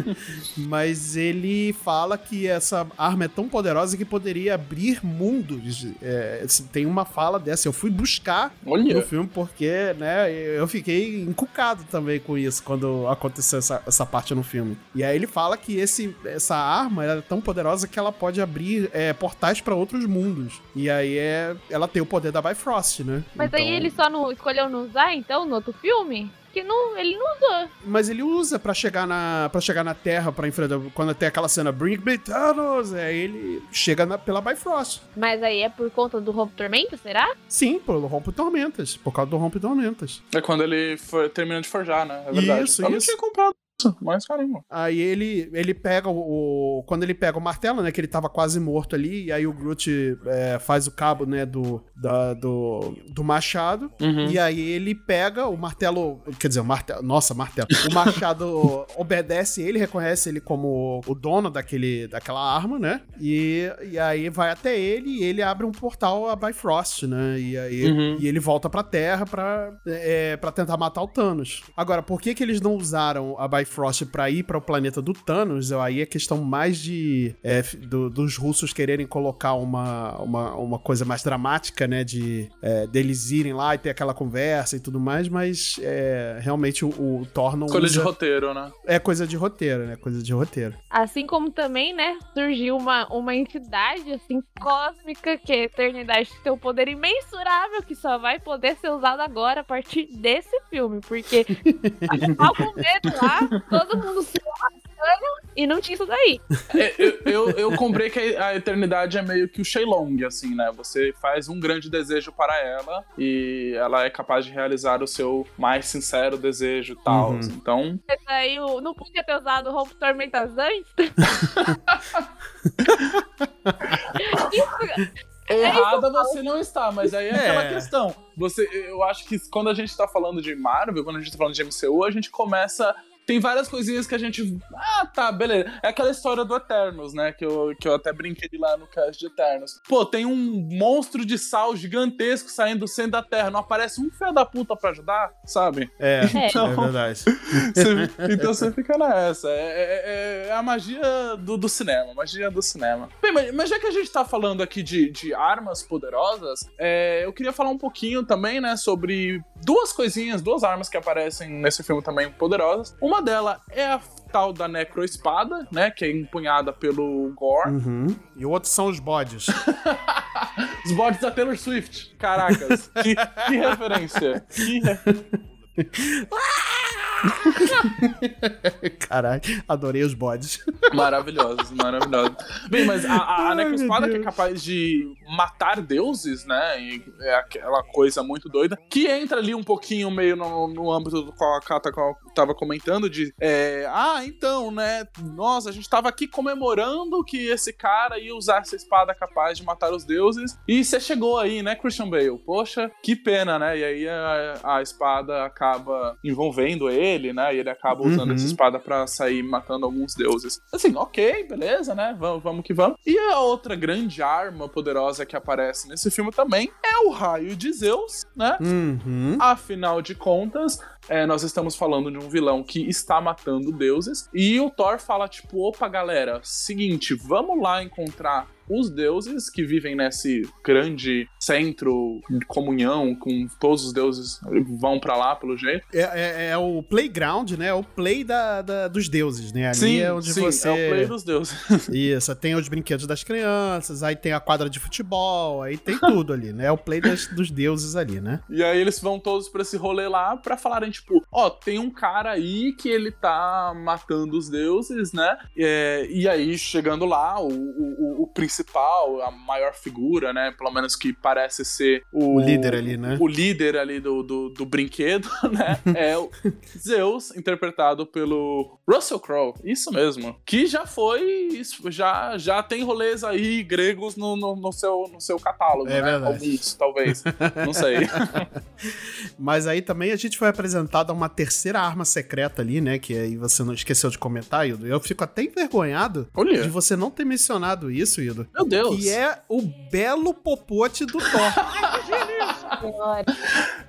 mas ele fala que essa arma é tão poderosa que poderia abrir mundos. É, tem uma fala dessa. Eu fui buscar Olha. no filme porque, né, eu fiquei encucado também com isso quando aconteceu essa, essa parte no filme. E aí ele fala que esse, essa arma é tão poderosa que ela pode abrir é, portais pra outros mundos. E aí é, ela tem o poder da Bifrost, né? Mas aí Então- ele só não escolheu não usar, então, no outro filme? Que não, ele não usou. Mas ele usa pra chegar na para chegar na Terra para enfrentar quando tem aquela cena Bring Me Thanos, aí ele chega na- pela Bifrost. Mas aí é por conta do Rompe Tormenta, será? Sim, pelo Rompe Tormentas, por causa do Rompe Tormentas. É quando ele termina de forjar, né? É verdade. Isso, eu não isso. tinha comprado isso, mas caramba. Aí ele, ele pega o, o- Quando ele pega o martelo, né? Que ele tava quase morto ali. E aí o Groot é, faz o cabo, né? Do, da- do, do machado. Uhum. E aí ele pega o martelo. Quer dizer, o martelo. Nossa, martelo. O machado obedece ele, reconhece ele como o dono daquele, daquela arma, né? E, e aí vai até ele e ele abre um portal a Bifrost, né? E aí Uhum. e ele volta pra Terra pra, é, pra tentar matar o Thanos. Agora, por que que eles não usaram a Bifrost pra ir para o planeta do Thanos? Eu- Aí é questão mais de é, do- dos russos quererem colocar uma, uma, uma coisa mais dramática, né? De é, deles irem lá e ter aquela conversa e tudo mais, mas é, realmente o, o Thor não Escolha de usa... roteiro, né? É coisa de roteiro, né? Coisa de roteiro. Assim como também, né, surgiu uma, uma entidade, assim, cósmica, que é a Eternidade, que tem um poder imensurável, que só vai poder ser usado agora a partir desse filme, porque tava com medo lá, todo mundo se lascando, e não tinha isso daí. É, eu, eu, eu comprei que a eternidade é meio que o Shenlong, assim, né? Você faz um grande desejo para ela e ela é capaz de realizar o seu mais sincero desejo e tal. Uhum. Então, Mas aí não podia ter usado o Rompe Tormentas antes? Isso, errada você não está, mas aí é, É. aquela questão. Você, eu acho que quando a gente tá falando de Marvel, quando a gente tá falando de MCU, a gente começa. Tem várias coisinhas que a gente. Ah, tá, beleza. É aquela história do Eternos, né? Que eu, que eu até brinquei lá no cast de Eternos. Pô, tem um monstro de sal gigantesco saindo do centro da Terra. Não aparece um filho da puta pra ajudar, sabe? É, É. é verdade. Você- então você fica nessa. É, é- é a magia do, do cinema. Magia do cinema. Bem, mas, mas já que a gente tá falando aqui de, de armas poderosas, é, eu queria falar um pouquinho também, né, sobre duas coisinhas, duas armas que aparecem nesse filme também poderosas. Uma delas é a tal da Necroespada, né, que é empunhada pelo Gore. Uhum. E o outro são os bodes. Os bodes da Taylor Swift. Caracas, que, que referência. Que re- Caralho, adorei os bodes. Maravilhosos, maravilhosos. Bem, mas a, a, a necroespada que é capaz de matar deuses, né? E é aquela coisa muito doida, que entra ali um pouquinho meio no, no âmbito do qual a Kata tava comentando, de é, ah, então, né? Nossa, a gente tava aqui comemorando que esse cara ia usar essa espada capaz de matar os deuses. E você chegou aí, né, Christian Bale? Poxa, que pena, né? E aí a, a espada acaba envolvendo ele, né? E ele acaba usando uhum. essa espada para sair matando alguns deuses. Assim, ok, beleza, né? Vamos, vamos que vamos. E a outra grande arma poderosa que aparece nesse filme também é o raio de Zeus, né? Uhum. Afinal de contas, é, nós estamos falando de um vilão que está matando deuses. E o Thor fala, tipo, opa, galera, seguinte, vamos lá encontrar os deuses que vivem nesse grande centro de comunhão com todos os deuses vão para lá pelo jeito. É, é, é, o playground, né? É o play da, da, dos deuses, né? Ali sim, é onde sim, você. É o play dos deuses. Isso, tem os brinquedos das crianças, aí tem a quadra de futebol, aí tem tudo ali, né? É o play das, dos deuses ali, né? E aí eles vão todos para esse rolê lá para falarem, tipo, ó, oh, tem um cara aí que ele tá matando os deuses, né? É, e aí, chegando lá, o, o, o principal, a maior figura, né? Pelo menos que parece ser o, o líder ali, né? O líder ali do, do, do brinquedo, né? é o Zeus, interpretado pelo Russell Crowe. Isso mesmo. Que já foi. Já, já tem rolês aí gregos no, no, no seu, no seu catálogo, é né? Verdade. Alguns, talvez. Não sei. Mas aí também a gente foi apresentado a uma terceira arma secreta ali, né? Que aí você não esqueceu de comentar, Ildo. Eu fico até envergonhado Olha. de você não ter mencionado isso, Ildo. Meu Deus. Que é o belo popote do Thor.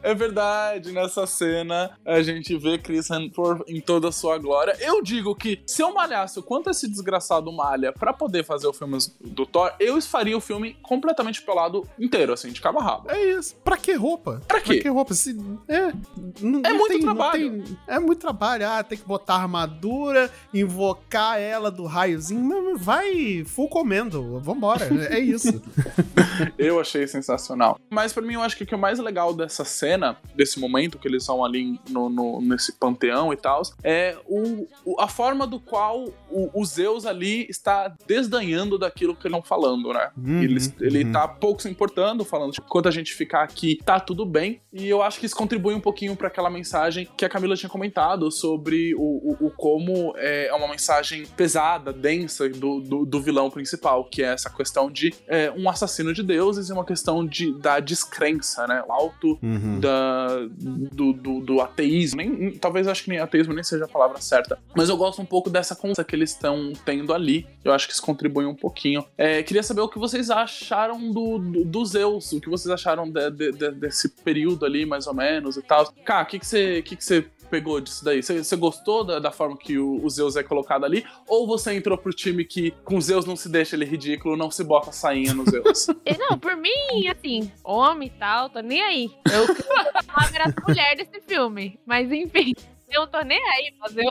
é verdade, nessa cena a gente vê Chris Hemsworth em toda a sua glória. Eu digo que se eu malhasse o quanto esse desgraçado malha para poder fazer o filme do Thor, eu faria o filme completamente pelado inteiro, assim, de cabo a rabo. É isso. Pra que roupa? Pra quê? Pra que roupa? Se, é, não, é não muito tem, trabalho. Tem, é muito trabalho. Ah, tem que botar armadura, invocar ela do raiozinho. Vai full comendo. Vambora. É isso. eu achei sensacional. Mas para mim, eu acho que o que é mais legal dessa cena, desse momento que eles são ali no, no nesse panteão e tal, é o, o, a forma do qual o, o, Zeus ali está desdanhando daquilo que eles estão falando, né? Uhum, ele, ele uhum. tá pouco se importando, falando, tipo, quando a gente ficar aqui, tá tudo bem. E eu acho que isso contribui um pouquinho para aquela mensagem que a Camila tinha comentado sobre o, o, o como é uma mensagem pesada, densa do, do, do, vilão principal, que é essa questão de é, um assassino de deuses e uma questão de, da descrença, né? O alto uhum. da, do, do, do, ateísmo. Nem, talvez acho que nem ateísmo nem seja a palavra certa. Mas eu gosto um pouco dessa conversa que eles estão tendo ali. Eu acho que isso contribui um pouquinho. É, queria saber o que vocês acharam do, do, do Zeus, o que vocês acharam de, de, de, desse período ali, mais ou menos, e tal. Cá, o que, que você. Que que você pegou disso daí? Você gostou da, da, forma que o, o, Zeus é colocado ali? Ou você entrou pro time que com Zeus não se deixa ele ridículo, não se bota sainha no Zeus? não, por mim, assim, homem e tal, tô nem aí. Eu falar as mulheres desse filme. Mas enfim. Eu tô nem aí, fazer.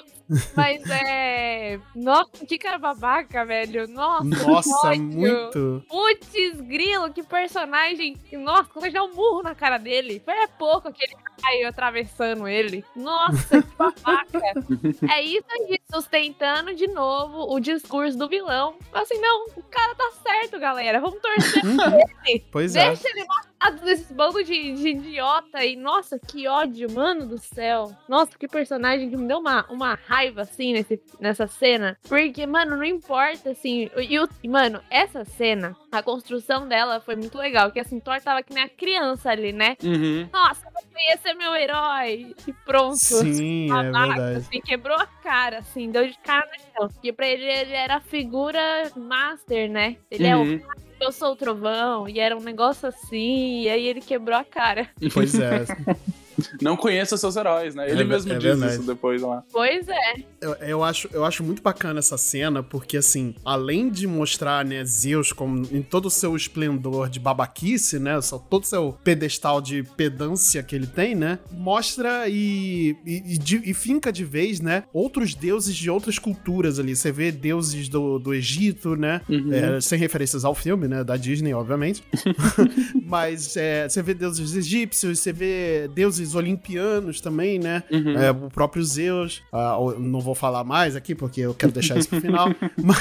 Mas é. Nossa, que cara babaca, velho. Nossa, Nossa muito. Putz, grilo, que personagem. Nossa, quando dar um burro na cara dele. Foi é pouco aquele raio atravessando ele. Nossa, que babaca. é isso aí, sustentando de novo o discurso do vilão. Assim, não, o cara tá certo, galera. Vamos torcer por ele. Pois Deixa é. Deixa ele matar desses bando de, de idiota. E, nossa, que ódio, mano do céu. Nossa, que personagem personagem que me deu uma, uma raiva, assim, nesse, nessa cena. Porque, mano, não importa, assim. E, o, mano, essa cena, a construção dela foi muito legal. Que assim, Thor tava que nem a criança ali, né? Uhum. Nossa, você ia ser meu herói. E pronto. Sim, é verdade. Assim, quebrou a cara, assim, deu de cara no chão. Porque pra ele, ele era a figura master, né? Ele uhum. é o uhum. eu sou o trovão, e era um negócio assim, e aí ele quebrou a cara. Pois é. não conheça seus heróis, né? Ele é, mesmo é diz verdade. isso depois lá. Pois é. Eu, eu, acho, eu acho muito bacana essa cena, porque assim, além de mostrar, né, Zeus como em todo o seu esplendor de babaquice, né? Todo o seu pedestal de pedância que ele tem, né? Mostra e, e, e, e finca de vez, né? Outros deuses de outras culturas ali. Você vê deuses do, do Egito, né? Uhum. É, sem referências ao filme, né? Da Disney, obviamente. Mas é, você vê deuses egípcios, você vê deuses deuses olimpianos também, né? Uhum. É, o próprio Zeus. ah, não vou falar mais aqui, porque eu quero deixar isso pro final. mas,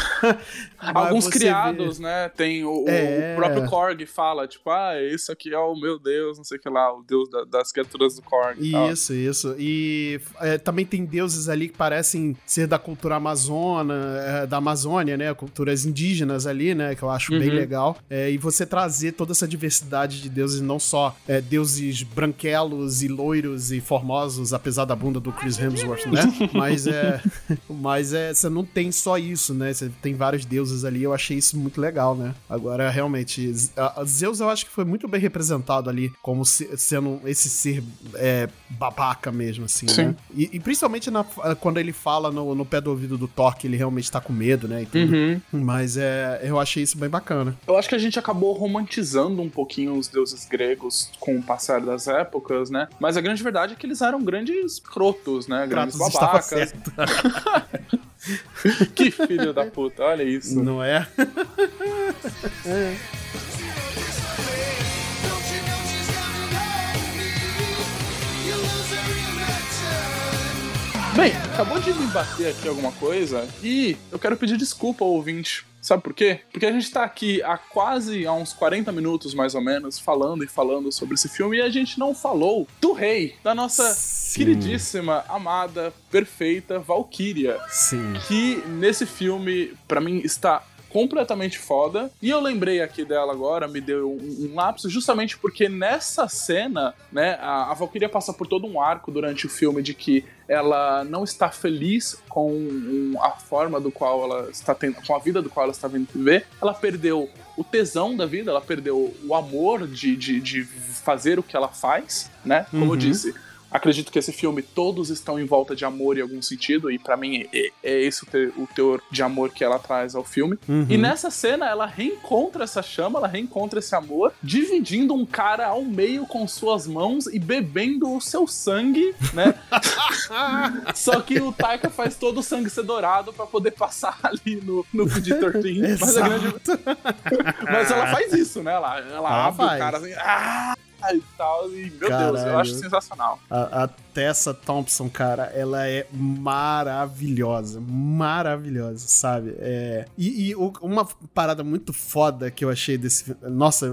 Alguns criados, né? Tem o, É. o próprio Korg fala, tipo, ah, isso aqui é o meu Deus, não sei o que lá, o Deus da- das criaturas do Korg. e. Isso, isso. E é, também tem deuses ali que parecem ser da cultura amazona, é, da Amazônia, né? Culturas indígenas ali, né? Que eu acho bem Uhum. legal. É, e você trazer toda essa diversidade de deuses, não só é, deuses branquelos e loiros e formosos, apesar da bunda do Chris Hemsworth, né? Mas é. Mas é. Você não tem só isso, né? Você tem vários deuses ali. Eu achei isso muito legal, né? Agora, realmente, a- a Zeus eu acho que foi muito bem representado ali, como se- sendo esse ser é, babaca mesmo, assim, Sim. né? E, e principalmente na- quando ele fala no, no pé do ouvido do Thor que ele realmente tá com medo, né? E tudo. Uhum. Mas é, eu achei isso bem bacana. Eu acho que a gente acabou romantizando um pouquinho os deuses gregos com o passar das épocas, né? Mas a grande verdade é que eles eram grandes crotos, né? Grandes Kratos babacas. Que filho da puta, olha isso. Não é? Bem, acabou de me bater aqui alguma coisa e eu quero pedir desculpa ao ouvinte. Sabe por quê? Porque a gente tá aqui há quase há uns 40 minutos, mais ou menos, falando e falando sobre esse filme e a gente não falou do rei, da nossa Sim. queridíssima, amada, perfeita Valkyria. Sim. que nesse filme, pra mim, está completamente foda. E eu lembrei aqui dela agora, me deu um, um lapso, justamente porque nessa cena, né, a, a Valkyria passa por todo um arco durante o filme de que ela não está feliz com a forma do qual ela está tendo, com a vida do qual ela está vindo viver. Ela perdeu o tesão da vida, ela perdeu o amor de, de, de fazer o que ela faz, né? Como eu Uhum. disse, Acredito que esse filme todos estão em volta de amor em algum sentido, e pra mim é, é esse o, te- o teor de amor que ela traz ao filme. Uhum. E nessa cena ela reencontra essa chama, ela reencontra esse amor, dividindo um cara ao meio com suas mãos e bebendo o seu sangue, né? Só que o Taika faz todo o sangue ser dourado pra poder passar ali no, no PG-13. Mas, a grande- mas ela faz isso, né? Ela, ela Ela abre faz. o cara assim, ah, e tal. E, meu Deus, eu Caralho. acho sensacional. A, a Tessa Thompson, cara, ela é maravilhosa. Maravilhosa, sabe? É, e e o- uma parada muito foda que eu achei desse filme. Nossa,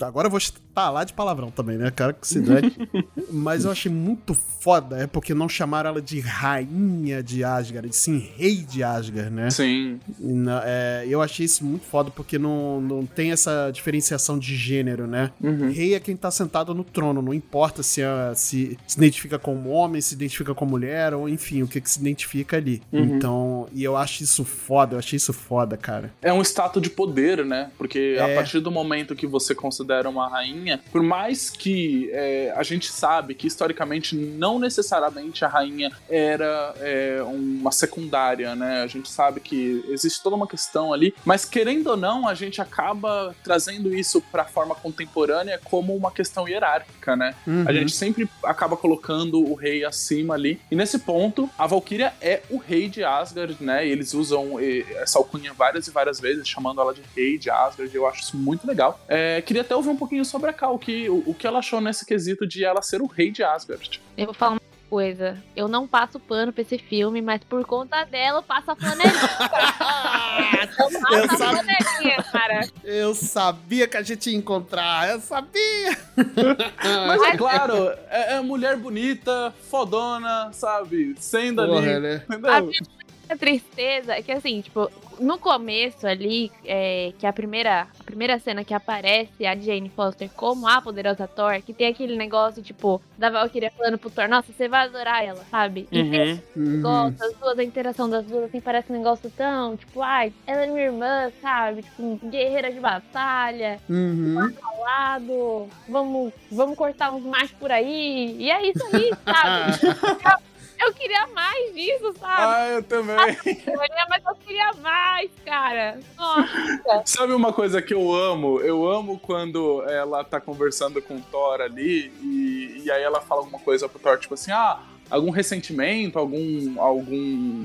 agora eu vou estalar de palavrão também, né? Cara, que se dane. Mas eu achei muito foda, é porque não chamaram ela de rainha de Asgard, sim rei de Asgard, né? Sim. E na- é, eu achei isso muito foda porque não, não tem essa diferenciação de gênero, né? Uhum. Rei é quem tá sentado no trono, não importa se, é- se se identifica como homem, se identifica como mulher, ou enfim, o que, que se identifica ali. Uhum. Então, e eu acho isso foda, eu achei isso foda, cara. É um status de poder, né? Porque É. a partir do momento que você considera uma rainha, por mais que é, a gente sabe que historicamente não necessariamente a rainha era é, uma secundária, né? A gente sabe que existe toda uma questão ali, mas querendo ou não, a gente acaba trazendo isso pra forma contemporânea como uma questão hierárquica, né? Uhum. A gente sempre acaba colocando o rei acima ali. E nesse ponto, a Valkyria é o rei de Asgard, né? E eles usam essa alcunha várias e várias vezes, chamando ela de rei de Asgard. Eu acho isso muito legal. É, queria até ouvir um pouquinho sobre a Cal, que, o, o que ela achou nesse quesito de ela ser o rei de Asgard. Eu vou falar uma coisa. Eu não passo pano pra esse filme, mas por conta dela eu passo a flanelinha. eu Eu passo a sabia. flanelinha, cara. Eu sabia que a gente ia encontrar, eu sabia! Mas é claro, é, é mulher bonita, fodona, sabe? Sendo ali. Porra, né? Entendeu? A minha tristeza é que, assim, tipo, no começo ali, é, que a primeira, a primeira cena que aparece a Jane Foster como a poderosa Thor, que tem aquele negócio, tipo, da Valkyria falando pro Thor, nossa, você vai adorar ela, sabe? E tem Uhum. esse Uhum. negócio, as duas, a interação das duas, assim, parece um negócio tão, tipo, ai, ela é minha irmã, sabe? Tipo, guerreira de batalha, Uhum. lado, vamos, vamos cortar uns machos por aí, e é isso aí, sabe? Eu queria mais disso, sabe? Ah, eu também. Eu queria, mas eu queria mais, cara. Nossa. Sabe uma coisa que eu amo? Eu amo quando ela tá conversando com o Thor ali e, e aí ela fala alguma coisa pro Thor, tipo assim, ah, algum ressentimento, algum, algum,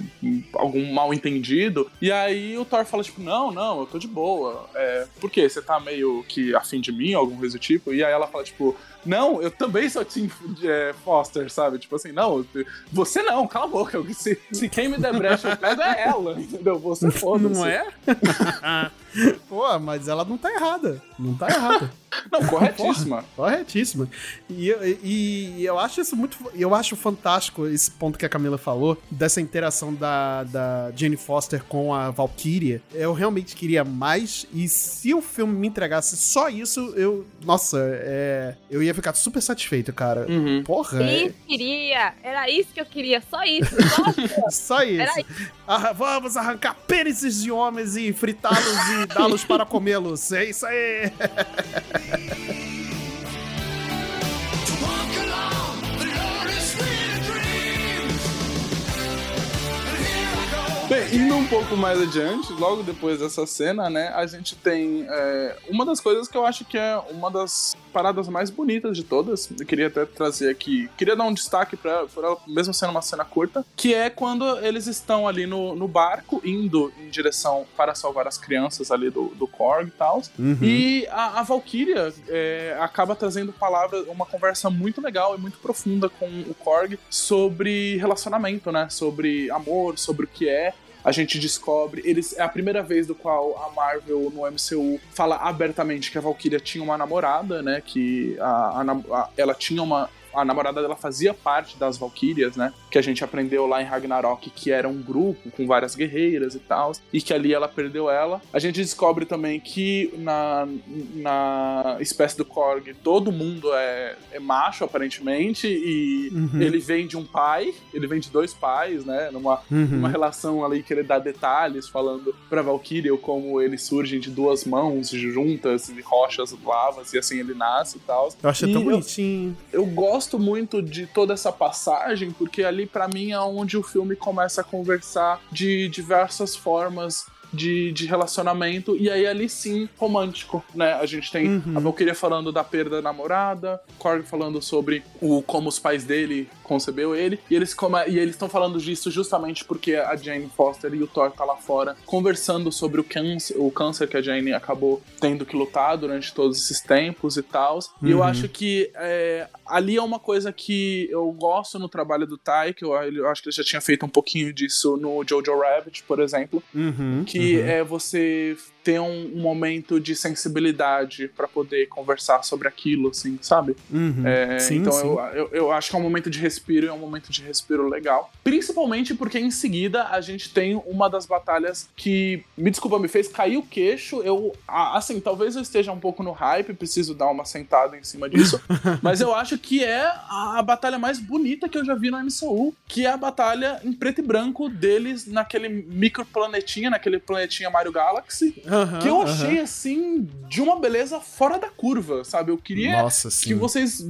algum mal entendido. E aí o Thor fala, tipo, não, não, eu tô de boa. É, por quê? Você tá meio que afim de mim, alguma coisa do tipo? E aí ela fala, tipo, não, eu também sou Tim é, Foster, sabe? Tipo assim, não, você não, cala a boca. Se, se quem me der brecha eu pego é ela, entendeu? Você foda Não é? Pô, mas ela não tá errada. Não tá errada. Não, corretíssima. Corretíssima. E, e, e eu acho isso muito. Eu acho fantástico esse ponto que a Camila falou, dessa interação da, da Jane Foster com a Valkyria. Eu realmente queria mais. E se o filme me entregasse só isso, eu. Nossa, é, eu ia ficar super satisfeito, cara. Uhum. Porra. Sim, queria. Era isso que eu queria, só isso. Só é Só isso. Era Ah, vamos arrancar pênises de homens e fritá-los e dá-los para comê-los. É isso aí. Bem, indo um pouco mais adiante, logo depois dessa cena, né, a gente tem é, uma das coisas que eu acho que é uma das paradas mais bonitas de todas. Eu queria até trazer aqui, queria dar um destaque ela, mesmo sendo uma cena curta, que é quando eles estão ali no, no barco, indo em direção para salvar as crianças ali do, do Korg e tal. E a, a Valkyria é, acaba trazendo palavras, uma conversa muito legal e muito profunda com o Korg sobre relacionamento, né? Sobre amor, sobre o que é. A gente descobre, eles é a primeira vez do qual a Marvel no MCU fala abertamente que a Valkyria tinha uma namorada, né? Que a, a a- ela tinha uma a namorada dela fazia parte das Valkyrias, né? Que a gente aprendeu lá em Ragnarok que era um grupo com várias guerreiras e tal, e que ali ela perdeu ela. A gente descobre também que na, na espécie do Korg todo mundo é, é macho, aparentemente, e Uhum. ele vem de um pai, ele vem de dois pais, né? Numa, Uhum. uma relação ali que ele dá detalhes falando pra Valkyria como eles surgem de duas mãos juntas, de rochas, lavas, e assim ele nasce e tal. Eu achei E tão eu- bonitinho. eu gosto muito de toda essa passagem, porque ali pra mim é onde o filme começa a conversar de diversas formas de, de relacionamento, e aí ali sim, romântico, né? A gente tem Uhum. a Valkyria falando da perda da namorada, Korg falando sobre o como os pais dele concebeu ele, e eles e eles estão falando disso justamente porque a Jane Foster e o Thor tá lá fora conversando sobre o câncer, o câncer que a Jane acabou tendo que lutar durante todos esses tempos e tal. E eu Uhum. acho que é, ali é uma coisa que eu gosto no trabalho do Tai, que eu, eu acho que ele já tinha feito um pouquinho disso no Jojo Rabbit, por exemplo, Uhum. que uhum. é você ter um, um momento de sensibilidade pra poder conversar sobre aquilo, assim, sabe? Uhum. É, Sim, então sim. Eu, eu, eu acho que é um momento de respiro e é um momento de respiro legal. Principalmente porque em seguida a gente tem uma das batalhas que, me desculpa, me fez cair o queixo. Eu, assim, talvez eu esteja um pouco no hype, preciso dar uma sentada em cima disso. mas eu acho que é a, a batalha mais bonita que eu já vi no MCU, que é a batalha em preto e branco deles naquele microplanetinha, naquele planetinha Mario Galaxy. Aham, Que eu achei, assim, de uma beleza fora da curva, sabe? Eu queria Nossa, que vocês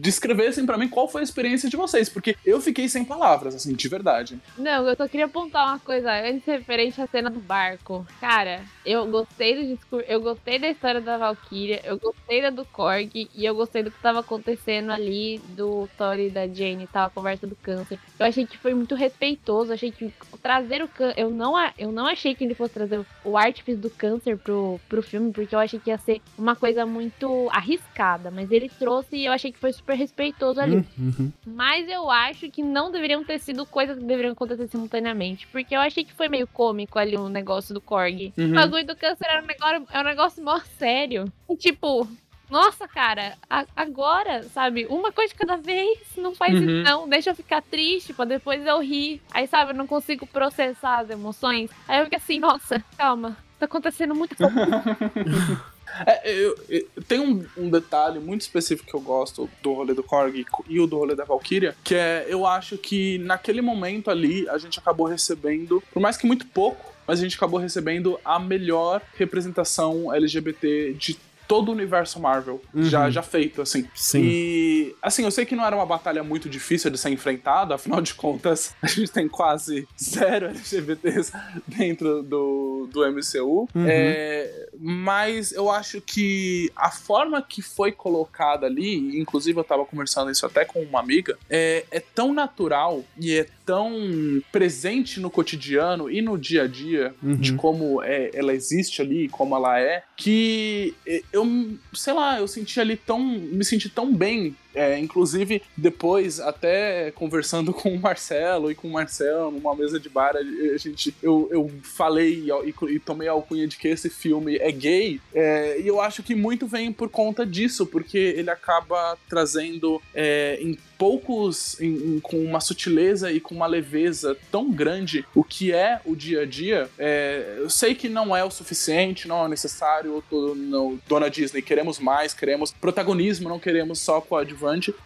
descrevessem pra mim qual foi a experiência de vocês, porque eu fiquei sem palavras, assim, de verdade. Não, eu só queria apontar uma coisa antes referente à cena do barco. Cara, eu gostei do discurso, eu gostei da história da Valkyria, eu gostei da do Korg e eu gostei do que tava acontecendo ali do Thor e da Jane, tal, a conversa do câncer. Eu achei que foi muito respeitoso, achei que trazer o câncer, eu não, a- eu não achei que ele fosse trazer o artífice do câncer pro, pro filme, porque eu achei que ia ser uma coisa muito arriscada, mas ele trouxe e eu achei que foi super respeitoso ali. Uhum. Mas eu acho que não deveriam ter sido coisas que deveriam acontecer simultaneamente. Porque eu achei que foi meio cômico ali o negócio do Korg. Uhum. O bagulho do câncer era um negócio, é um negócio mó sério. E, tipo, nossa, cara, a- agora, sabe? Uma coisa de cada vez. Não faz Uhum. isso, não. Deixa eu ficar triste pra depois eu rir. Aí, sabe, eu não consigo processar as emoções. Aí eu fico assim, nossa, calma. Tá acontecendo muita coisa. É, eu, eu- tem um, um detalhe muito específico que eu gosto do rolê do Korg e o do rolê da Valkyria, que é, eu acho que naquele momento ali, a gente acabou recebendo, por mais que muito pouco, mas a gente acabou recebendo a melhor representação LGBT de todo o universo Marvel Uhum. já, já feito, assim. Sim. E, assim, eu sei que não era uma batalha muito difícil de ser enfrentada, afinal de contas, a gente tem quase zero LGBTs dentro do, do MCU. Uhum. É, mas eu acho que a forma que foi colocada ali, inclusive eu tava conversando isso até com uma amiga, é, é tão natural e é tão presente no cotidiano e no dia a dia Uhum. de como é, ela existe ali, como ela é, que eu, sei lá, eu senti ali tão, me senti tão bem é, inclusive, depois, até conversando com o Marcelo e com o Marcelo numa mesa de bar, a gente, eu, eu falei e, e tomei a alcunha de que esse filme é gay, é, e eu acho que muito vem por conta disso, porque ele acaba trazendo é, em poucos, em- em- com uma sutileza e com uma leveza tão grande o que é o dia a dia. É, eu sei que não é o suficiente, não é necessário. tô- não, Dona Disney, queremos mais, queremos protagonismo, não queremos só coadjuvante.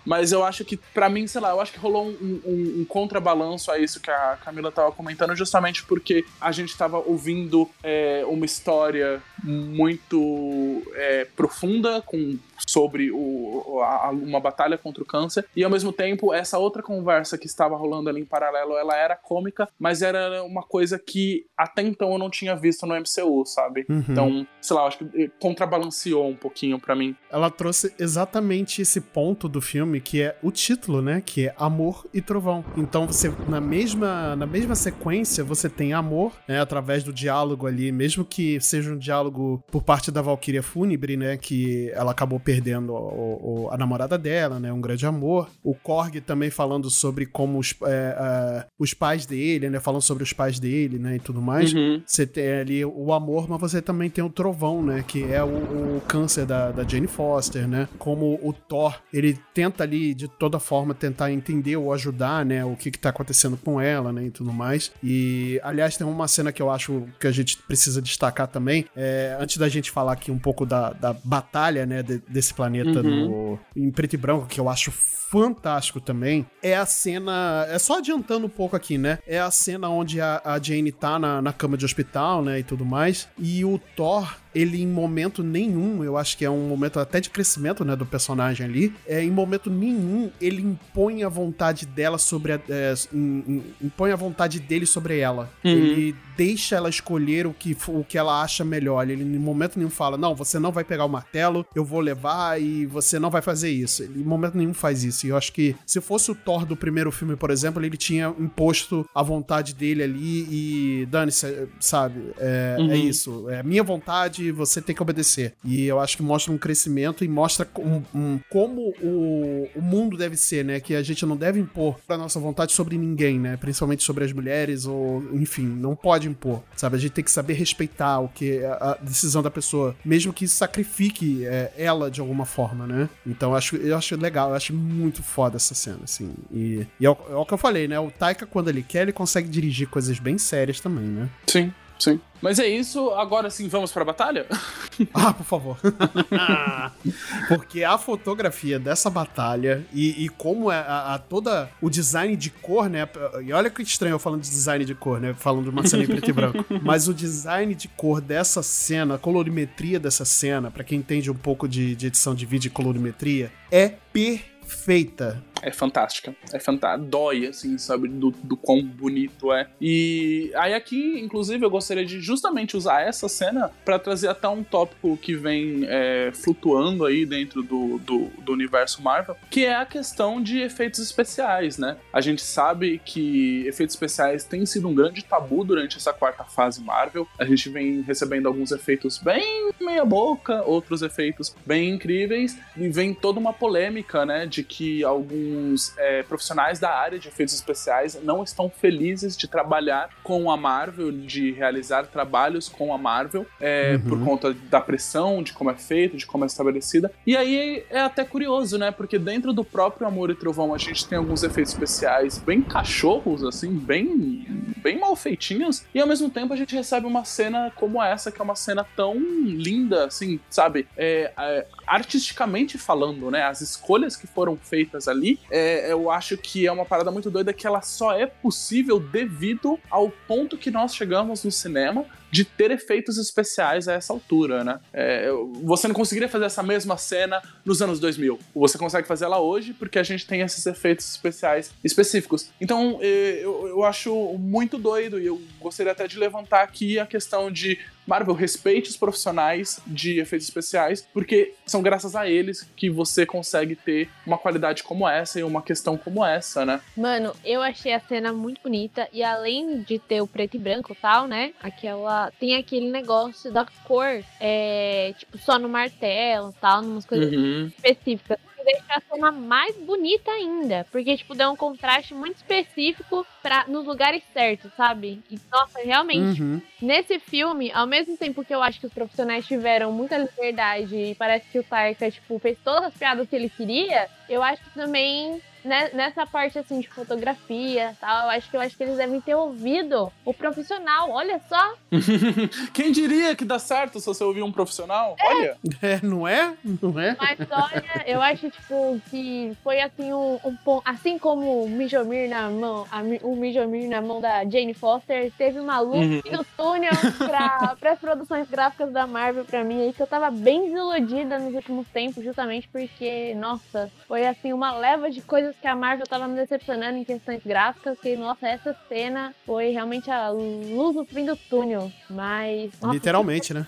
Mas eu acho que, pra mim, sei lá, eu acho que rolou um, um- um contrabalanço a isso que a Camila tava comentando, justamente porque a gente tava ouvindo é, uma história muito é, profunda com sobre o, a- uma batalha contra o câncer e ao mesmo tempo essa outra conversa que estava rolando ali em paralelo ela era cômica mas era uma coisa que até então eu não tinha visto no MCU sabe Uhum. então sei lá acho que eh, contrabalanceou um pouquinho pra mim Ela trouxe exatamente esse ponto do filme, que é o título, né? Que é Amor e Trovão. Então você, na mesma, na mesma sequência, você tem amor, né? Através do diálogo ali, mesmo que seja um diálogo por parte da Valkyria Fúnebre, né? Que ela acabou perdendo o- o- a namorada dela, né? Um grande amor. O Korg também falando sobre como os, é, é, os pais dele, né? Falando sobre os pais dele, né? E tudo mais. Uhum. Você tem ali o amor, mas você também tem o trovão, né? Que é o, o câncer da, da Jane Foster, né? Como o Thor, ele tenta ali, de toda forma, tentar entender ou ajudar, né? O que que tá acontecendo com ela, né? E tudo mais. E, aliás, tem uma cena que eu acho que a gente precisa destacar também. É, antes da gente falar aqui um pouco da, da batalha, né? de- desse planeta Uhum. no, em preto e branco, que eu acho fantástico também, é a cena. É só adiantando um pouco aqui, né? É a cena onde a, a Jane tá na, na cama de hospital, né? E tudo mais. E o Thor. Ele em momento nenhum, eu acho que é um momento até de crescimento, né, do personagem ali. É, em momento nenhum ele impõe a vontade dela sobre a, é, im- im- impõe a vontade dele sobre ela. Uhum. Ele deixa ela escolher o que, o que ela acha melhor. Ele em momento nenhum fala: Não, você não vai pegar o martelo, eu vou levar e você não vai fazer isso. Ele em momento nenhum faz isso. E eu acho que se fosse o Thor do primeiro filme, por exemplo, ele tinha imposto a vontade dele ali e dane-se, sabe? É, Uhum. é isso. É minha vontade, você tem que obedecer. E eu acho que mostra um crescimento e mostra um- um- como o, o mundo deve ser, né? Que a gente não deve impor a nossa vontade sobre ninguém, né? Principalmente sobre as mulheres ou, enfim, não pode impor, sabe? A gente tem que saber respeitar o que a decisão da pessoa, mesmo que sacrifique é, ela de alguma forma, né? Então eu acho, eu acho legal, eu acho muito foda essa cena, assim. E, e é, o, é o que eu falei, né? O Taika, quando ele quer, ele consegue dirigir coisas bem sérias também, né? sim sim mas é isso agora sim vamos pra batalha Ah, por favor. Porque a fotografia dessa batalha e, e como é a, a toda o design de cor, né? E olha que estranho eu falando de design de cor, né? Falando de uma cena em preto e branco. Mas o design de cor dessa cena, a colorimetria dessa cena, pra quem entende um pouco de, de edição de vídeo e colorimetria, é perfeita. É fantástica. É fantástica. Dói, assim, sabe? Do, do quão bonito é. E aí aqui, inclusive, eu gostaria de justamente usar essa cena pra trazer até um tópico que vem é, flutuando aí dentro do, do, do universo Marvel, que é a questão de efeitos especiais, né? A gente sabe que efeitos especiais têm sido um grande tabu durante essa quarta fase Marvel. A gente vem recebendo alguns efeitos bem meia boca, outros efeitos bem incríveis, e vem toda uma polêmica, né, de que alguns é, profissionais da área de efeitos especiais não estão felizes de trabalhar com a Marvel, de realizar trabalhos com a Marvel, é, Uhum. por conta da pressão, de como é feito, de como é estabelecida. E aí é até curioso, né, porque dentro do próprio Amor e Trovão a gente tem alguns efeitos especiais bem cachorros, assim, bem, bem mal feitinhos, e ao mesmo tempo a gente recebe uma cena como essa, que é uma cena tão linda, assim, sabe? É, é, artisticamente falando, né? As escolhas que foram feitas ali, é, eu acho que é uma parada muito doida que ela só é possível devido ao ponto que nós chegamos no cinema de ter efeitos especiais a essa altura, né? É, você não conseguiria fazer essa mesma cena nos anos 2000. Você consegue fazer ela hoje porque a gente tem esses efeitos especiais específicos. Então, eh, eu, eu acho muito doido e eu gostaria até de levantar aqui a questão de Marvel, respeite os profissionais de efeitos especiais, porque são graças a eles que você consegue ter uma qualidade como essa e uma questão como essa, né? Mano, eu achei a cena muito bonita e além de ter o preto e branco tal, né? Aquela. Tem aquele negócio da cor, é, tipo, só no martelo e tal, umas coisas Uhum. específicas. Deixa a cena mais bonita ainda. Porque, tipo, deu um contraste muito específico pra, nos lugares certos, sabe? E, nossa, realmente, Uhum. Nesse filme, ao mesmo tempo que eu acho que os profissionais tiveram muita liberdade e parece que o Taika, tipo, fez todas as piadas que ele queria, eu acho que também nessa parte assim de fotografia e tal, eu acho que eu acho que eles devem ter ouvido o profissional. Olha só, Quem diria que dá certo se você ouvir um profissional? Olha. É, não é? Não é? mas olha, eu acho tipo que foi assim um, um ponto, assim como o Mijomir na mão, a, o Mijomir na mão da Jane Foster, teve uma luz Uhum. no túnel para as produções gráficas da Marvel pra mim aí que eu tava bem desiludida nos últimos tempos, justamente porque, nossa, foi assim uma leva de coisas que a Marvel tava me decepcionando em questões gráficas, que nossa, essa cena foi realmente a luz no fim do túnel, mas nossa, Literalmente, né?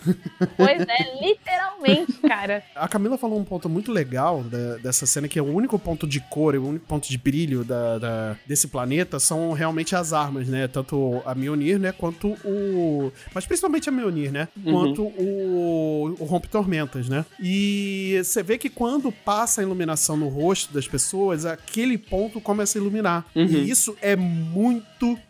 Pois é, literalmente, cara. A Camila falou um ponto muito legal da- dessa cena, que é o único ponto de cor e o único ponto de brilho da, da- desse planeta são realmente as armas, né? Tanto a Mjolnir, né? Quanto o... Mas principalmente a Mjolnir, né? Uhum. Quanto o, o Rompe-Tormentas, né? E você vê que quando passa a iluminação no rosto das pessoas, aquele ponto começa a iluminar. Uhum. E isso é muito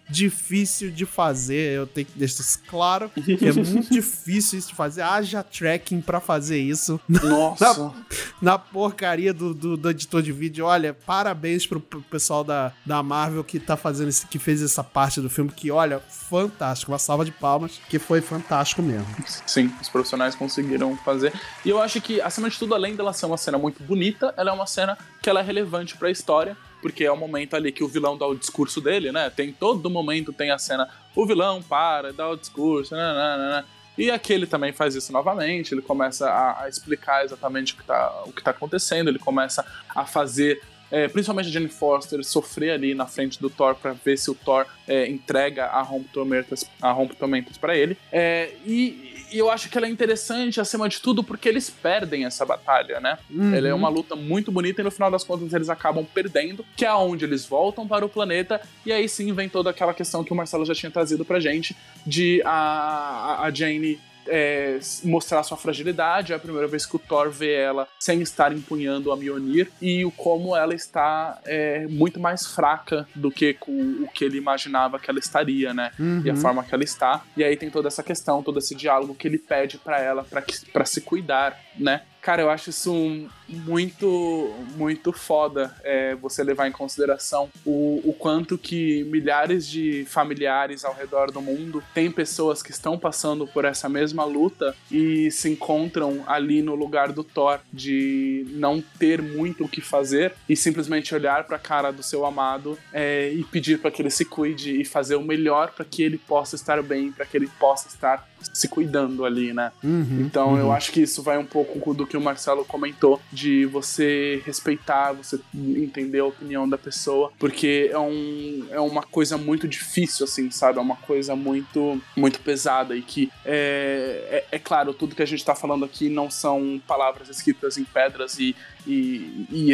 difícil de fazer. Eu tenho que deixar isso claro. que é muito difícil isso de fazer. Haja tracking pra fazer isso Nossa. na porcaria do, do, do editor de vídeo. Olha, parabéns pro, pro pessoal da, da Marvel que tá fazendo esse, que fez essa parte do filme, que olha, fantástico. Uma salva de palmas, que foi fantástico mesmo. Sim, os profissionais conseguiram fazer. E eu acho que, acima de tudo, além dela ser uma cena muito bonita, ela é uma cena que ela é relevante pra história, porque é o momento ali que o vilão dá o discurso dele, né? Tem todo momento tem a cena, o vilão para, dá o discurso, nananana. E aqui ele também faz isso novamente, ele começa a, a explicar exatamente o que, tá, que tá acontecendo, ele começa a fazer é, principalmente a Jane Foster, sofrer ali na frente do Thor pra ver se o Thor é, entrega a Rompe Tormentas, a Rompe Tormentas pra ele. É, e, e eu acho que ela é interessante, acima de tudo, porque eles perdem essa batalha, né? Ela é uma luta muito bonita e no final das contas eles acabam perdendo, que é onde eles voltam para o planeta, e aí sim vem toda aquela questão que o Marcelo já tinha trazido pra gente, de a- a Jane é, mostrar sua fragilidade. É a primeira vez que o Thor vê ela sem estar empunhando a Mjolnir e o como ela está é, muito mais fraca do que o que ele imaginava que ela estaria, né? E a Uhum. forma que ela está. E aí tem toda essa questão, todo esse diálogo que ele pede pra ela pra se cuidar, né? Cara, eu acho isso um- muito, muito foda é, você levar em consideração o, o quanto que milhares de familiares ao redor do mundo têm pessoas que estão passando por essa mesma luta e se encontram ali no lugar do Thor de não ter muito o que fazer e simplesmente olhar pra cara do seu amado é, e pedir para que ele se cuide e fazer o melhor para que ele possa estar bem, para que ele possa estar se cuidando ali, né? Uhum, Então eu uhum. acho que isso vai um pouco do que o Marcelo comentou, de você respeitar, você entender a opinião da pessoa, porque é, um, é uma coisa muito difícil, assim, sabe? É uma coisa muito, muito pesada e que, é, é, é claro, tudo que a gente tá falando aqui não são palavras escritas em pedras e, e, e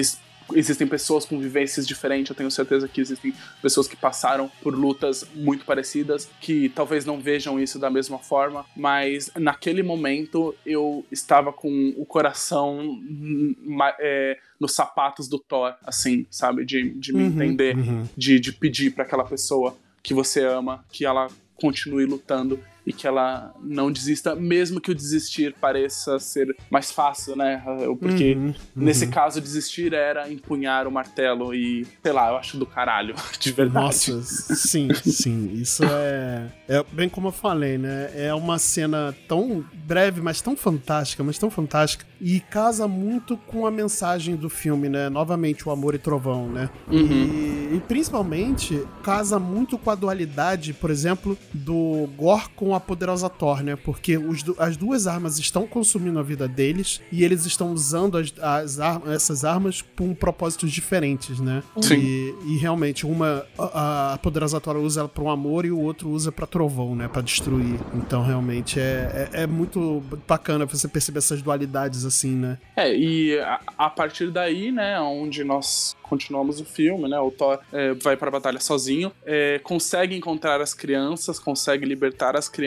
existem pessoas com vivências diferentes, eu tenho certeza que existem pessoas que passaram por lutas muito parecidas, que talvez não vejam isso da mesma forma, mas naquele momento eu estava com o coração hum, é, nos sapatos do Thor, assim, sabe? De, de me Uhum, entender, uhum. de, de pedir para aquela pessoa que você ama, que ela continue lutando e que ela não desista, mesmo que o desistir pareça ser mais fácil, né? Porque Uhum, uhum. Nesse caso, desistir era empunhar o martelo e, sei lá, eu acho do caralho, de verdade. Nossa, sim, sim. Isso é, é. Bem como eu falei, né? É uma cena tão breve, mas tão fantástica, mas tão fantástica. E casa muito com a mensagem do filme, né? Novamente, o amor e trovão, né? E, e principalmente casa muito com a dualidade, por exemplo, do Gore com a a poderosa Thor, né? Porque os as duas armas estão consumindo a vida deles e eles estão usando as, as ar- essas armas com propósitos diferentes, né? Sim. E, e realmente, uma a, a poderosa Thor usa ela para um amor e o outro usa pra trovão, né? Pra destruir. Então, realmente, é, é, é muito bacana você perceber essas dualidades assim, né? É, e a, a partir daí, né, onde nós continuamos o filme, né, o Thor é, vai pra batalha sozinho, é, consegue encontrar as crianças, consegue libertar as crianças,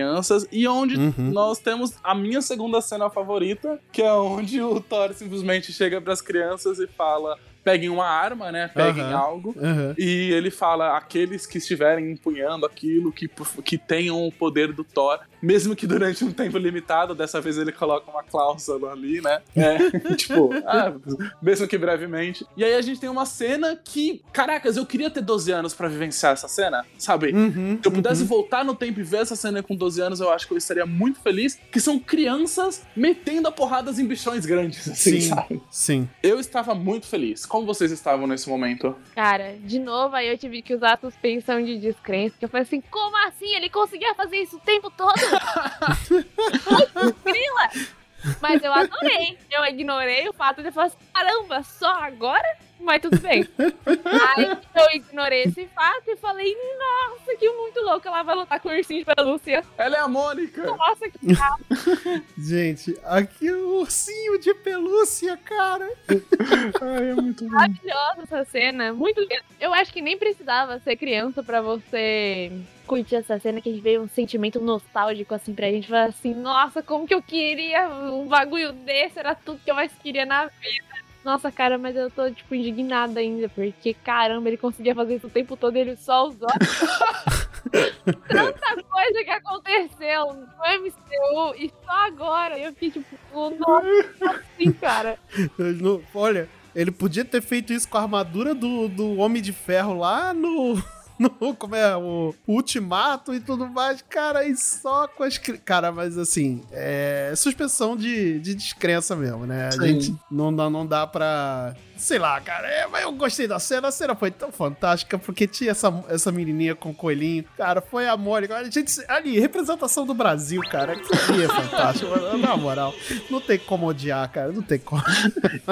e onde Uhum. nós temos a minha segunda cena favorita, que é onde o Thor simplesmente chega pras crianças e fala: peguem uma arma, né, peguem Aham. algo. Aham. E ele fala: aqueles que estiverem empunhando aquilo, que, que tenham o poder do Thor, mesmo que durante um tempo limitado, dessa vez ele coloca uma cláusula ali, né? É, tipo, ah, mesmo que brevemente. E aí a gente tem uma cena que, caracas, eu queria ter 12 anos pra vivenciar essa cena, sabe? Uhum, Se eu pudesse uhum. voltar no tempo e ver essa cena com 12 anos, eu acho que eu estaria muito feliz. Que são crianças metendo a porradas em bichões grandes, assim, Sim. sabe? Sim. Eu estava muito feliz. Como vocês estavam nesse momento? Cara, de novo, aí eu tive que usar a suspensão de descrença, que eu falei assim, como assim? Ele conseguia fazer isso o tempo todo? Grila! Mas eu adorei. Eu ignorei o fato de falar assim, caramba, só agora? Mas tudo bem. Aí eu ignorei esse fato e falei, nossa, que muito louco. Ela vai lutar com o ursinho de pelúcia. Ela é a Mônica! Nossa, que Gente, aqui é o ursinho de pelúcia, cara. Ai, é muito bom. maravilhosa essa cena. Muito linda. Eu acho que nem precisava ser criança pra você curtir essa cena, que a gente veio um sentimento nostálgico assim pra gente. Falar assim, nossa, como que eu queria um bagulho desse, era tudo que eu mais queria na vida. Nossa, cara, mas eu tô, tipo, indignada ainda, porque, caramba, ele conseguia fazer isso o tempo todo e ele só usou. Tanta coisa que aconteceu no MCU e só agora eu fiquei, tipo, nossa, assim, cara. Olha, ele podia ter feito isso com a armadura do, do Homem de Ferro lá no. No como é? O Ultimato e tudo mais. Cara, e só com as. Cara, mas assim, é suspensão de, de descrença mesmo, né? A Sim. gente não dá, não dá pra. Sei lá, cara. É, mas eu gostei da cena. A cena foi tão fantástica porque tinha essa, essa menininha com o coelhinho. Cara, foi a Mônica. A gente, ali, representação do Brasil, cara. Que ali é fantástico. Na moral, não tem como odiar, cara. Não tem como.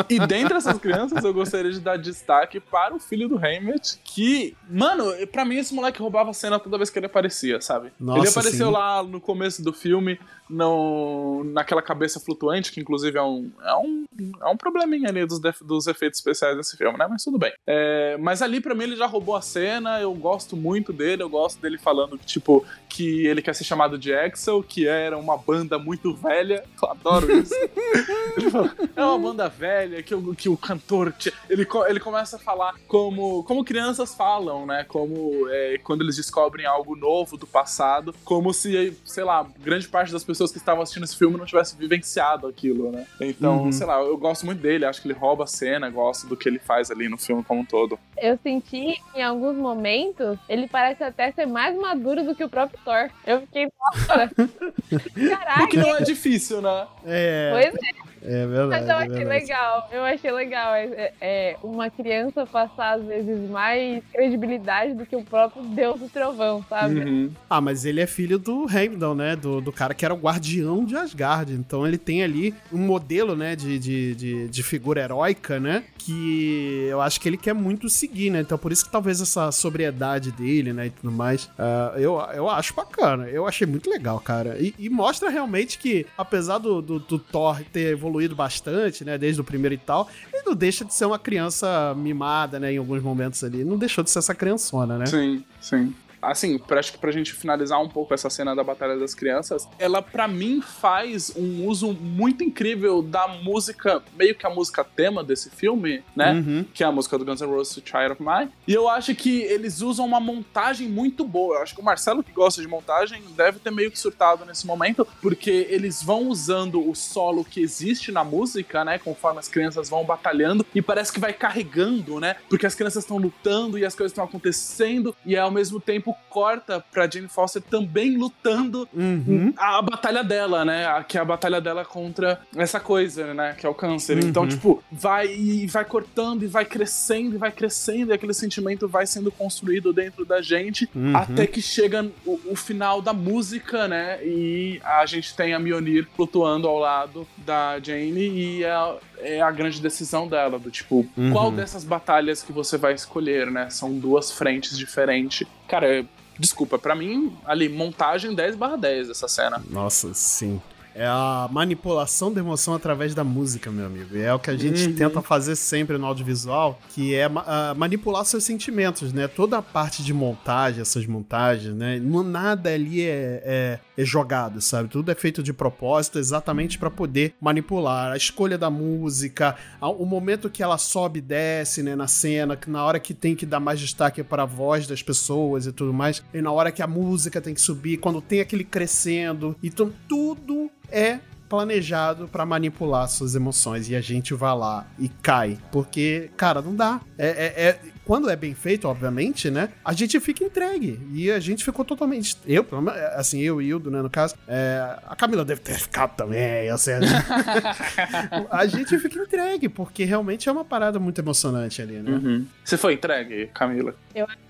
E dentre essas crianças, eu gostaria de dar destaque para o filho do Hammett, que, mano, pra mim esse moleque roubava a cena toda vez que ele aparecia, sabe? Nossa, ele apareceu sim. lá no começo do filme, no, naquela cabeça flutuante, que inclusive é um, é um, é um probleminha ali dos, def- dos efeitos especiais desse filme, né? Mas tudo bem. É, mas ali, pra mim, ele já roubou a cena, eu gosto muito dele, eu gosto dele falando, tipo, que ele quer ser chamado de Axel, que era uma banda muito velha. Eu adoro isso. Ele fala, é uma banda velha que o, que o cantor. Ele, ele começa a falar como, como crianças falam, né? Como é, quando eles descobrem algo novo do passado, como se, sei lá, grande parte das pessoas que estavam assistindo esse filme não tivesse vivenciado aquilo, né? Então, Uhum. sei lá, eu gosto muito dele, acho que ele rouba a cena, gosto do que ele faz ali no filme como um todo. Eu senti que em alguns momentos ele parece até ser mais maduro do que o próprio Thor. Eu fiquei, nossa, O que não é difícil, né? É, Pois é, é verdade. mas eu é achei verdade. legal. Eu achei legal é, é, uma criança passar, às vezes, mais credibilidade do que o próprio Deus do Trovão, sabe? Uhum. Ah, mas ele é filho do Heimdall, né? Do, do cara que era o guardião de Asgard. Então ele tem ali um modelo, né? De, de, de, de figura heróica, né? Que eu acho que ele quer muito seguir, né? Então por isso que talvez essa sobriedade dele, né? E tudo mais. ah, eu, eu acho bacana. Eu achei muito legal, cara. E, e mostra realmente que, apesar do, do, do Thor ter evoluído bastante, né? Desde o primeiro e tal, ele não deixa de ser uma criança mimada, né? Em alguns momentos ali. Não deixou de ser essa criançona, né? Sim, sim. Assim, pra, acho que pra gente finalizar um pouco essa cena da Batalha das Crianças, ela pra mim faz um uso muito incrível da música, meio que a música tema desse filme, né? Uhum. Que é a música do Guns N' Roses, Child of Mine. E eu acho que eles usam uma montagem muito boa. Eu acho que o Marcelo, que gosta de montagem, deve ter meio que surtado nesse momento, porque eles vão usando o solo que existe na música, né? Conforme as crianças vão batalhando, e parece que vai carregando, né? Porque as crianças estão lutando e as coisas estão acontecendo, e ao mesmo tempo tipo, corta pra Jane Foster também lutando Uhum. a, a batalha dela, né? A- que é a batalha dela contra essa coisa, né? Que é o câncer. Então, Uhum. tipo, vai e vai cortando e vai crescendo e vai crescendo e aquele sentimento vai sendo construído dentro da gente Uhum. até que chega o, o final da música, né? E a gente tem a Mjolnir flutuando ao lado da Jane e é, é a grande decisão dela, do tipo, Uhum. qual dessas batalhas que você vai escolher, né? São duas frentes diferentes. Cara, desculpa, pra mim, ali, montagem 10 barra 10 essa cena. Nossa, sim. É a manipulação da emoção através da música, meu amigo. E é o que a gente Uhum. tenta fazer sempre no audiovisual, que é ah, manipular seus sentimentos, né? Toda a parte de montagem, essas montagens, né? Não- Nada ali é, é- é jogado, sabe? Tudo é feito de propósito exatamente para poder manipular. A escolha da música, o momento que ela sobe e desce, né? Na cena, que na hora que tem que dar mais destaque para a voz das pessoas e tudo mais, e na hora que a música tem que subir, quando tem aquele crescendo. Então, tudo é planejado pra manipular suas emoções e a gente vai lá e cai, porque, cara, não dá. É, é- é- quando é bem feito, obviamente, né? A gente fica entregue e a gente ficou totalmente. Eu, pelo menos, assim, eu e Hildo, né, no caso. é, a Camila deve ter ficado também, eu sei. a gente fica entregue porque realmente é uma parada muito emocionante ali, né? Uhum. Você foi entregue, Camila?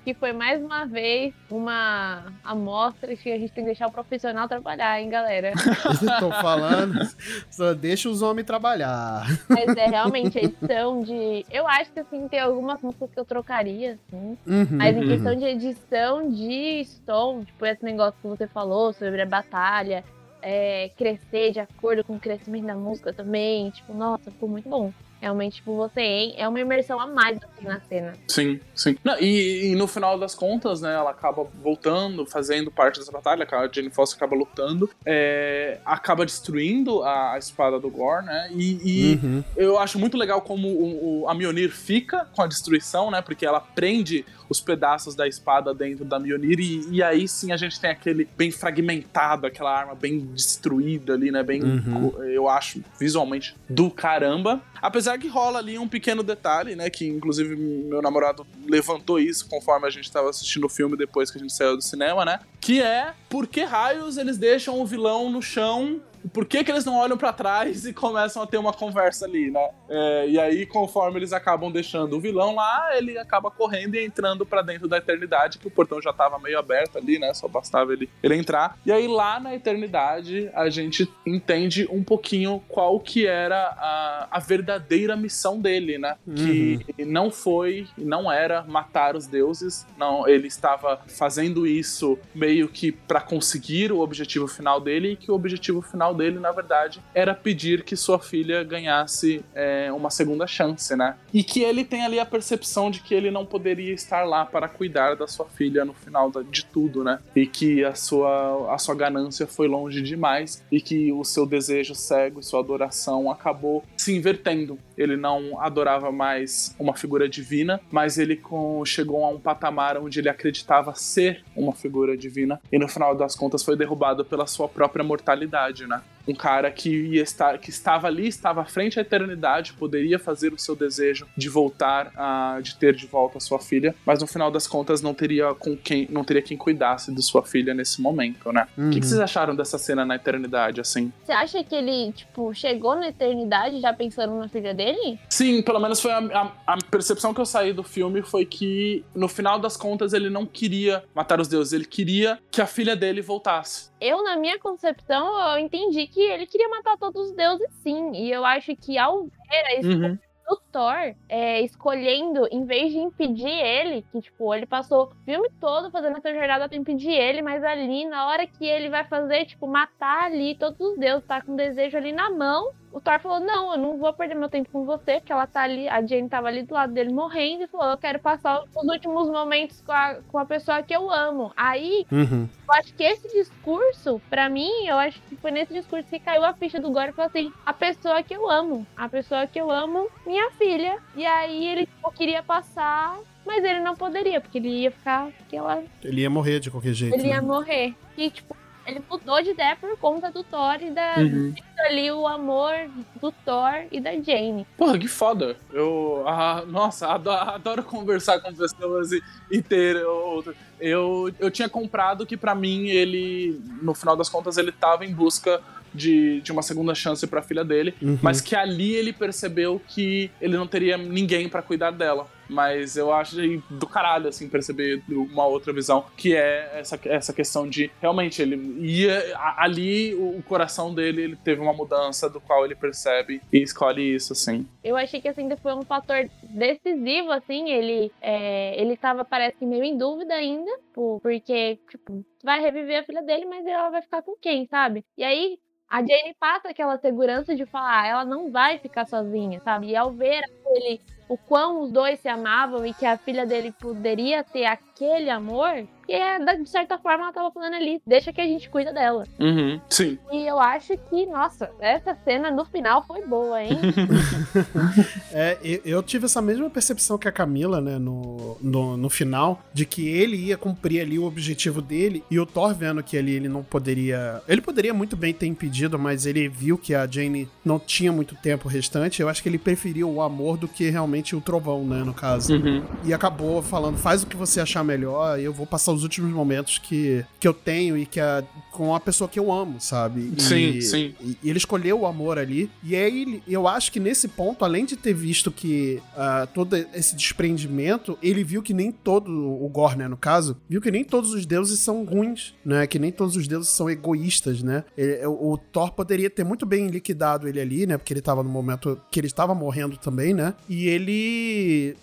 Que foi mais uma vez uma amostra que a gente tem que deixar o profissional trabalhar, hein, galera? Tô falando, só deixa os homens trabalhar. Mas é realmente a edição de. Eu acho que assim, tem algumas músicas que eu trocaria, assim. Uhum. Mas em Uhum. questão de edição de som, tipo, esse negócio que você falou sobre a batalha, é, crescer de acordo com o crescimento da música também, tipo, nossa, ficou muito bom. Realmente, tipo, você hein, é uma imersão a mais assim, na cena. Sim, sim. Não, e, e no final das contas, né, ela acaba voltando, fazendo parte dessa batalha, a Jane Foster acaba lutando, é, acaba destruindo a, a espada do Gore, né, e, e Uhum. eu acho muito legal como o, o- a Mjolnir fica com a destruição, né, porque ela prende os pedaços da espada dentro da Mjolnir e, e aí sim a gente tem aquele bem fragmentado, aquela arma bem destruída ali, né, bem, Uhum. eu acho, visualmente do caramba. Apesar que rola ali um pequeno detalhe, né? Que inclusive meu namorado levantou isso conforme a gente tava assistindo o filme depois que a gente saiu do cinema, né? Que é por que raios eles deixam o vilão no chão? Por que, que eles não olham pra trás e começam a ter uma conversa ali, né? É, e aí, conforme eles acabam deixando o vilão lá, ele acaba correndo e entrando pra dentro da eternidade, que o portão já tava meio aberto ali, né? Só bastava ele, ele entrar. E aí, lá na eternidade, a gente entende um pouquinho qual que era a, a verdadeira missão dele, né? Que não foi, não era matar os deuses, não, ele estava fazendo isso meio que pra conseguir o objetivo final dele e que o objetivo final dele, na verdade, era pedir que sua filha ganhasse é, uma segunda chance, né? E que ele tem ali a percepção de que ele não poderia estar lá para cuidar da sua filha no final de tudo, né? E que a sua, a sua ganância foi longe demais e que o seu desejo cego e sua adoração acabou se invertendo. Ele não adorava mais uma figura divina, mas ele com- chegou a um patamar onde ele acreditava ser uma figura divina e no final das contas foi derrubado pela sua própria mortalidade, né? Um cara que, ia estar, que estava ali, estava à frente à eternidade, poderia fazer o seu desejo de voltar, a, de ter de volta a sua filha, mas no final das contas não teria com quem, não teria quem cuidasse de sua filha nesse momento, né? O que, que Uhum. vocês acharam dessa cena na eternidade, assim? Você acha que ele, tipo, chegou na eternidade já pensando na filha dele? Sim, pelo menos foi a, a- a percepção que eu saí do filme foi que no final das contas ele não queria matar os deuses, ele queria que a filha dele voltasse. Eu, na minha concepção, eu entendi que ele queria matar todos os deuses, sim. E eu acho que ao ver a escolha do Thor é, escolhendo, em vez de impedir ele, que, tipo, ele passou o filme todo fazendo essa jornada pra impedir ele, mas ali, na hora que ele vai fazer, tipo, matar ali todos os deuses, tá com desejo ali na mão, o Thor falou, não, eu não vou perder meu tempo com você, porque ela tá ali, a Jane tava ali do lado dele morrendo, e falou, eu quero passar os últimos momentos com a, com a pessoa que eu amo. Aí, Uhum. eu acho que esse discurso, pra mim, eu acho que foi nesse discurso que caiu a ficha do Gore e falou assim: a pessoa que eu amo, a pessoa que eu amo, minha filha. E aí ele tipo, queria passar, mas ele não poderia, porque ele ia ficar. Porque ela, Ele ia morrer de qualquer jeito. ele ia né? morrer. E, tipo, ele mudou de ideia por conta do Thor e da Uhum. ali o amor do Thor e da Jane. Porra, que foda. Eu. ah, nossa, adoro, adoro conversar com pessoas e, e ter outro. Eu, eu tinha comprado que pra mim ele, no final das contas, ele tava em busca de, de uma segunda chance pra filha dele, Uhum. mas que ali ele percebeu que ele não teria ninguém pra cuidar dela. Mas eu acho do caralho, assim, perceber uma outra visão, que é essa, essa questão de realmente ele ia. a- Ali o coração dele ele teve uma mudança do qual ele percebe e escolhe isso, assim. Eu achei que assim, ainda foi um fator decisivo, assim, ele, é, ele tava, parece que meio em dúvida ainda, por- porque, tipo, vai reviver a filha dele, mas ela vai ficar com quem, sabe? E aí, a Jane passa aquela segurança de falar, ah, ela não vai ficar sozinha, sabe? E ao ver ele, o quão os dois se amavam e que a filha dele poderia ter aquele amor, que é, de certa forma ela tava falando ali, deixa que a gente cuida dela. Uhum, sim. E eu acho que, nossa, essa cena no final foi boa, hein? É, eu, tive essa mesma percepção que a Camila, né, no, no, no final, de que ele ia cumprir ali o objetivo dele, e o Thor vendo que ali ele não poderia. Ele poderia muito bem ter impedido, mas ele viu que a Jane não tinha muito tempo restante. Eu acho que ele preferiu o amor do que realmente o trovão, né, no caso. Uhum. E acabou falando, faz o que você achar melhor, e eu vou passar os últimos momentos que, que eu tenho e que a, com a pessoa que eu amo, sabe? E- Sim, sim. E, e ele escolheu o amor ali. E aí, ele- eu acho que nesse ponto, além de ter visto que ah, todo esse desprendimento, ele viu que nem todo, o Gore, né, no caso, viu que nem todos os deuses são ruins, né? Que nem todos os deuses são egoístas, né? Ele- o, o Thor poderia ter muito bem liquidado ele ali, né? Porque ele tava no momento que ele estava morrendo também, né? E ele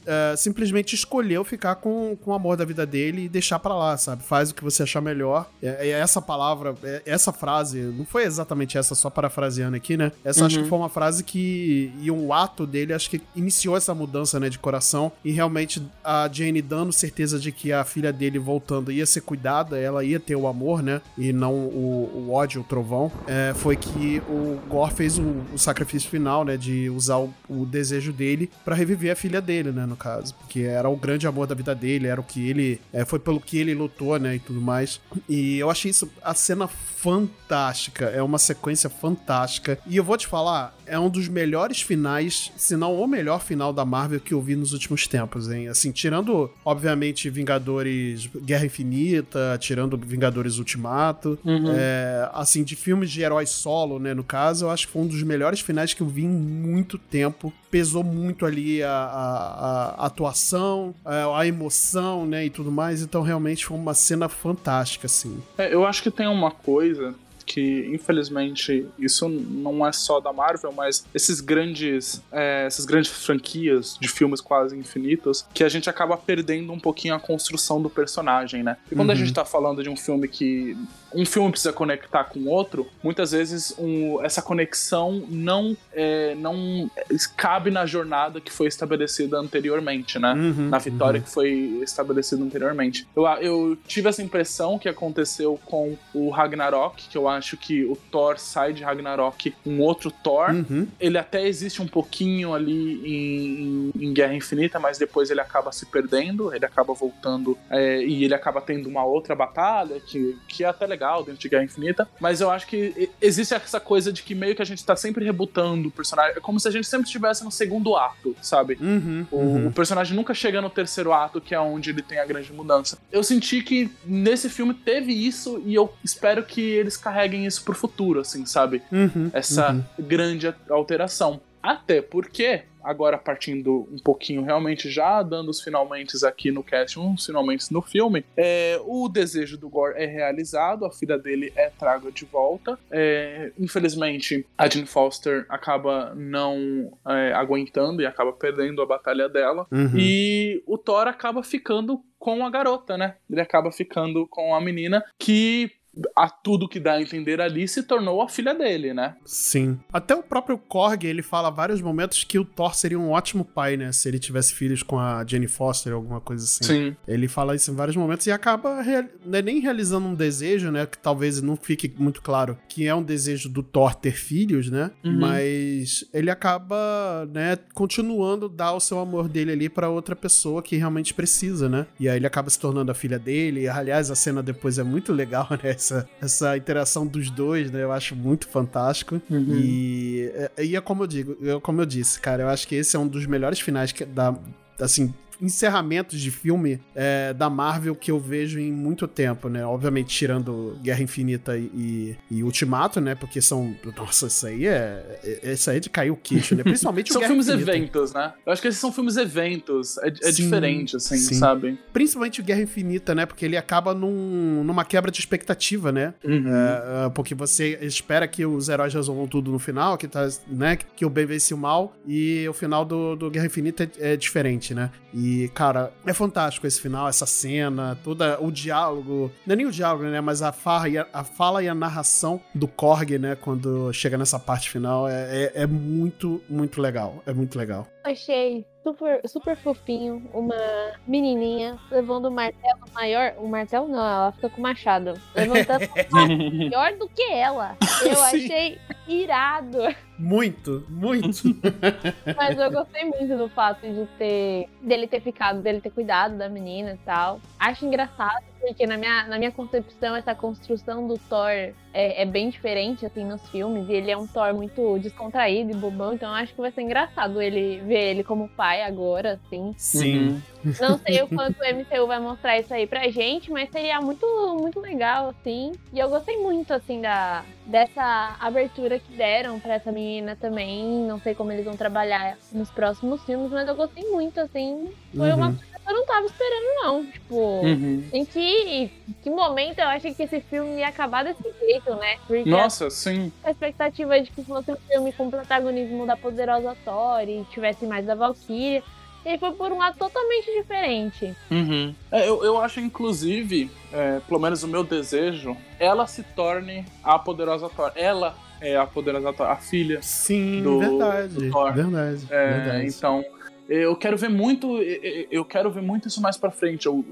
ah, simplesmente escolheu ficar com, com o amor da vida dele e deixar pra lá, sabe? Faz o que você achar melhor. É, é essa palavra, é- essa frase, não foi exatamente essa, só parafraseando aqui, né? Essa acho Uhum. que foi uma frase que. E um ato dele, acho que iniciou essa mudança, né, de coração. E realmente a Jane dando certeza de que a filha dele voltando ia ser cuidada, ela ia ter o amor, né? E não o, o ódio, o trovão. É, foi que o Gore fez o, o sacrifício final, né? De usar o, o desejo dele pra reviver a filha dele, né? No caso. Porque era o grande amor da vida dele, era o que ele. é, foi pelo que ele lutou, né? E tudo mais. E eu achei isso a cena fantástica. É uma sequência fantástica. E eu vou te falar, é um dos melhores finais, se não o melhor final da Marvel que eu vi nos últimos tempos, hein? Assim, tirando, obviamente, Vingadores Guerra Infinita, tirando Vingadores Ultimato. Uhum. É, assim, de filmes de heróis solo, né? No caso, eu acho que foi um dos melhores finais que eu vi em muito tempo. Pesou muito ali a, a- a atuação, a, a emoção, né? E tudo mais. Então, realmente foi uma cena fantástica, assim. É, eu acho que tem uma coisa que, infelizmente, isso não é só da Marvel, mas esses grandes, é, essas grandes franquias de filmes quase infinitos, que a gente acaba perdendo um pouquinho a construção do personagem, né? E quando a Uhum. gente tá falando de um filme que um filme precisa conectar com o outro, muitas vezes um- essa conexão não, é, não cabe na jornada que foi estabelecida anteriormente, né? Uhum, na vitória que foi estabelecida anteriormente. Eu, eu tive essa impressão que aconteceu com o Ragnarok, que eu acho que o Thor sai de Ragnarok um outro Thor. Uhum. Ele até existe um pouquinho ali em, em- em Guerra Infinita, mas depois ele acaba se perdendo, ele acaba voltando é, e ele acaba tendo uma outra batalha que, que é até legal dentro de Guerra Infinita. Mas eu acho que existe essa coisa de que meio que a gente tá sempre rebutando o personagem. É como se a gente sempre estivesse no segundo ato, sabe? Uhum. O, uhum. o personagem nunca chega no terceiro ato, que é onde ele tem a grande mudança. Eu senti que nesse filme teve isso e eu espero que eles carreguem isso pro futuro, assim, sabe? Uhum. Essa Uhum. grande alteração. Até porque, agora partindo um pouquinho realmente já dando os finalmente aqui no cast, uns finalmente no filme, é, o desejo do Gore é realizado, a filha dele é traga de volta. É, infelizmente, a Jane Foster acaba não é, aguentando e acaba perdendo a batalha dela. Uhum. E o Thor acaba ficando com a garota, né? Ele acaba ficando com a menina que a tudo que dá a entender ali se tornou a filha dele, né? Sim. Até o próprio Korg, ele fala vários momentos que o Thor seria um ótimo pai, né? Se ele tivesse filhos com a Jenny Foster ou alguma coisa assim. Sim. Ele fala isso em vários momentos e acaba real- é nem realizando um desejo, né? Que talvez não fique muito claro que é um desejo do Thor ter filhos, né? Uhum. Mas ele acaba, né, continuando dar o seu amor dele ali pra outra pessoa que realmente precisa, né? E aí ele acaba se tornando a filha dele. E, aliás, a cena depois é muito legal, né? Essa, essa interação dos dois, né? Eu acho muito fantástico. E, é- e é como eu digo, eu, como eu disse, cara, eu acho que esse é um dos melhores finais que, da, assim, encerramentos de filme é, da Marvel que eu vejo em muito tempo, né? Obviamente tirando Guerra Infinita e, e- Ultimato, né? Porque são, nossa, isso aí é, é isso aí é de cair o queixo, né? Principalmente o São Guerra filmes Infinita. eventos, né? Eu acho que esses são filmes eventos. É, é Sim, diferente, assim, sim. sabe? Principalmente o Guerra Infinita, né? Porque ele acaba num- numa quebra de expectativa, né? Uhum. É, é, porque você espera que os heróis resolvam tudo no final, que, tá, né, que o bem vence o mal, e o final do, do Guerra Infinita é, é diferente, né? E, cara, é fantástico esse final, essa cena, toda o diálogo, não é nem o diálogo, né, mas a, farra e a, a fala e a narração do Korg, né, quando chega nessa parte final, é, é, é muito, muito legal, é muito legal. Achei super, super fofinho uma menininha levando o martelo maior. O martelo não, ela fica com o machado. Levantando um maior do que ela. Eu Sim. achei irado. Muito, muito. Mas eu gostei muito do fato de ter dele ter ficado, dele ter cuidado da menina e tal. Acho engraçado, porque na minha, na minha concepção, essa construção do Thor é, é bem diferente, assim, nos filmes. E ele é um Thor muito descontraído e bobão, então eu acho que vai ser engraçado ele ver ele como pai agora, assim. Sim. Não sei o quanto o MCU vai mostrar isso aí pra gente, mas seria muito, muito legal, assim. E eu gostei muito, assim, da, dessa abertura que deram pra essa menina também. Não sei como eles vão trabalhar nos próximos filmes, mas eu gostei muito, assim. Foi uma Uhum. coisa que eu não tava esperando, não. Tipo, Uhum. em que, que momento eu achei que esse filme ia acabar desse jeito, né? Porque Nossa, sim. a expectativa de que fosse um filme com protagonismo da poderosa Thor e tivesse mais da Valkyria. E foi por um lado totalmente diferente. Uhum. É, eu, eu acho, inclusive, é, pelo menos o meu desejo, ela se torne a poderosa Thor. Ela é a poderosa Thor, a filha. Sim, Do- verdade. do Thor. Verdade. É, verdade. então, eu quero ver muito. Eu quero ver muito isso mais pra frente. Eu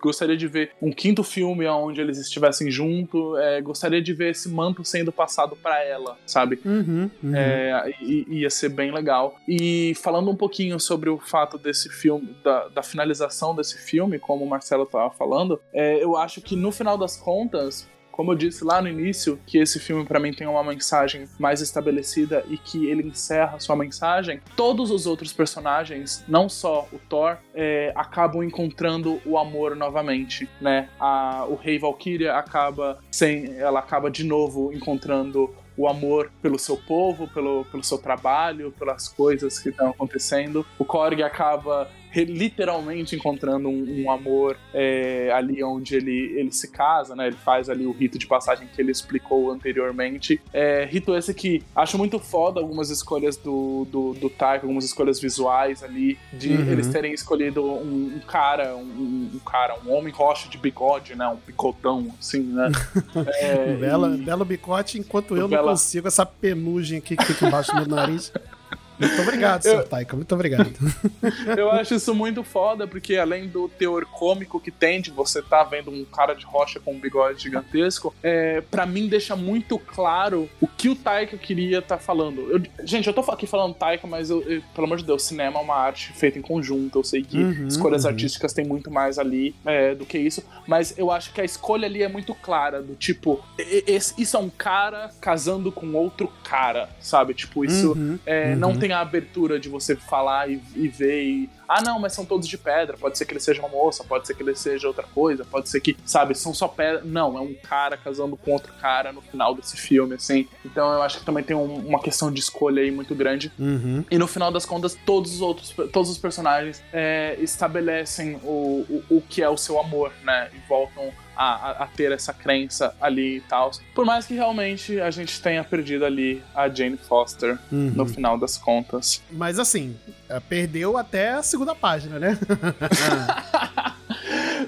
gostaria de ver um quinto filme onde eles estivessem junto. é, gostaria de ver esse manto sendo passado pra ela, sabe? Uhum, uhum. É, ia ser bem legal. E falando um pouquinho sobre o fato desse filme, da, da finalização desse filme, como o Marcelo tava falando, é, eu acho que no final das contas. Como eu disse lá no início, que esse filme pra mim tem uma mensagem mais estabelecida e que ele encerra sua mensagem, todos os outros personagens, não só o Thor, é, acabam encontrando o amor novamente, né? A, o Rei Valkyria acaba sem, ela acaba de novo encontrando o amor pelo seu povo, pelo, pelo seu trabalho, pelas coisas que estão acontecendo. O Korg acaba literalmente encontrando um, um amor é, ali onde ele, ele se casa, né? Ele faz ali o rito de passagem que ele explicou anteriormente. É, rito esse que acho muito foda algumas escolhas do, do, do Taika, algumas escolhas visuais ali, de Uhum. eles terem escolhido um, um cara, um, um cara, um homem rocha de bigode, né? Um picotão, assim, né? É, Bela, e- belo bicote, enquanto eu Bela- não consigo essa penugem aqui que fica embaixo do meu nariz. Muito obrigado, Eu- Sr. Taika. Muito obrigado. Eu acho isso muito foda, porque além do teor cômico que tem de você tá vendo um cara de rocha com um bigode gigantesco, é, para mim deixa muito claro o que o Taika queria estar falando. Eu- gente, eu tô aqui falando Taika, mas eu- eu- pelo amor de Deus, cinema é uma arte feita em conjunto. Eu sei que Uhum, escolhas uhum. artísticas tem muito mais ali é, do que isso, mas eu acho que a escolha ali é muito clara, do tipo, esse- isso é um cara casando com outro cara, sabe? Tipo, isso Uhum, é, uhum. Não tem a abertura de você falar e, e ver e. Ah, não, mas são todos de pedra. Pode ser que ele seja uma moça, pode ser que ele seja outra coisa, pode ser que, sabe, são só pedra. Não, é um cara casando com outro cara no final desse filme, assim. Então eu acho que também tem um- uma questão de escolha aí muito grande. Uhum. E no final das contas, todos os outros, todos os personagens é, estabelecem o, o, o que é o seu amor, né? E voltam a, a- ter essa crença ali e tal. Por mais que realmente a gente tenha perdido ali a Jane Foster Uhum. no final das contas. Mas assim, é, perdeu até a segunda página, né?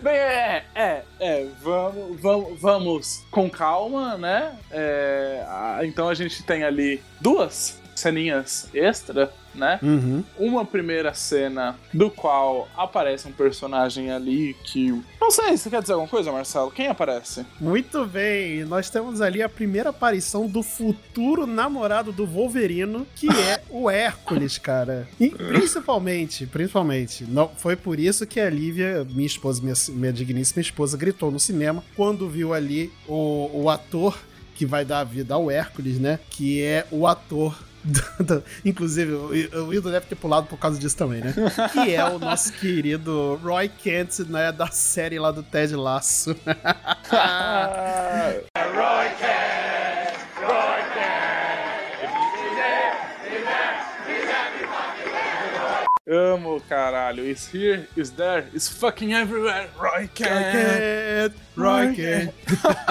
Bem, é, é, é, vamos, vamos, vamos com calma, né? É, então a gente tem ali duas ceninhas extra, né? Uhum. Uma primeira cena do qual aparece um personagem ali que. Não sei, você quer dizer alguma coisa, Marcelo? Quem aparece? Muito bem, nós temos ali a primeira aparição do futuro namorado do Wolverino, que é o Hércules, cara. E principalmente, principalmente, não, foi por isso que a Lívia, minha esposa, minha, minha digníssima esposa, gritou no cinema quando viu ali o, o ator que vai dar a vida ao Hércules, né? Que é o ator. Do- do- inclusive, o o Wildo deve ter pulado por causa disso também, né? Que é o nosso querido Roy Kent, né? Da série lá do Ted Lasso. Ah, Amo, caralho. Is here, is there, is fucking everywhere. Rocket, Rocket.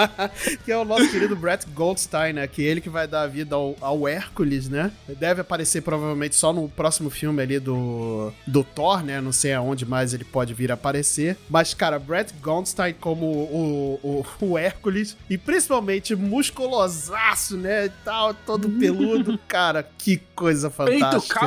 que é o nosso querido Brett Goldstein, né? Que é ele que vai dar a vida ao, ao Hércules, né? Deve aparecer provavelmente só no próximo filme ali do, do Thor, né? Não sei aonde mais ele pode vir a aparecer. Mas, cara, Brett Goldstein como o, o, o Hércules e principalmente musculosaço, né? E tal, todo peludo. cara, que coisa Peito fantástica.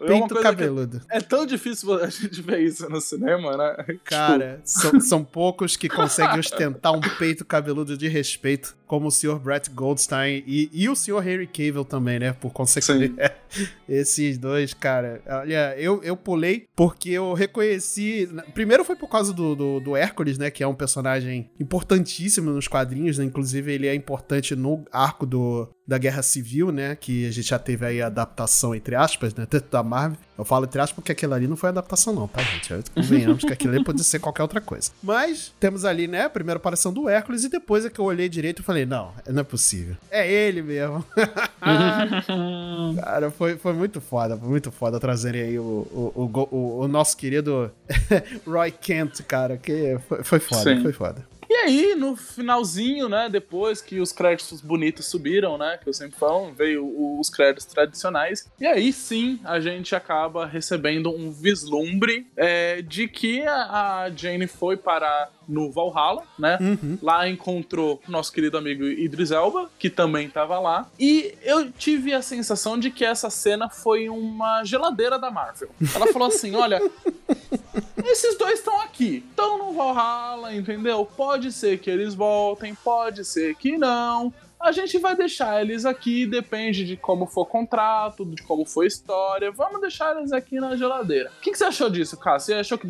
É coisa que cabeludo. É tão difícil a gente ver isso no cinema, né? Cara, são, são poucos que conseguem ostentar um peito cabeludo de respeito, como o Sr. Brett Goldstein e, e o Sr. Henry Cavill também, né? Por consequência. Esses dois, cara. Olha, eu, eu pulei porque eu reconheci. Primeiro foi por causa do, do, do Hércules, né? Que é um personagem importantíssimo nos quadrinhos, né? Inclusive, ele é importante no arco do, da Guerra Civil, né? Que a gente já teve aí a adaptação, entre aspas, né? Tanto da Marvel. Eu falo entre aspas porque aquilo ali não foi adaptação, não, tá, gente? Eu- Convenhamos que aquilo ali pode ser qualquer outra coisa. Mas temos ali, né? A primeira aparição do Hércules e depois é que eu olhei direito e falei, não, não é possível. É ele mesmo. Cara, foi, foi muito foda, foi muito foda trazerem aí o, o, o, o- o nosso querido Roy Kent, cara, que foi, foi foda, Sim. foi foda. E aí, no finalzinho, né, depois que os créditos bonitos subiram, né, que eu sempre falo, veio os créditos tradicionais, e aí sim a gente acaba recebendo um vislumbre é, de que a, Jane foi parar no Valhalla, né, Uhum. Lá encontrou nosso querido amigo Idris Elba, que também tava lá. E eu tive a sensação de que essa cena foi uma geladeira da Marvel. Ela falou assim: olha. Esses dois estão aqui, estão no Valhalla, entendeu? Pode ser que eles voltem, pode ser que não. A gente vai deixar eles aqui, depende de como for o contrato, de como for a história. Vamos deixar eles aqui na geladeira. O que, que você achou disso, Cássio? Você achou que,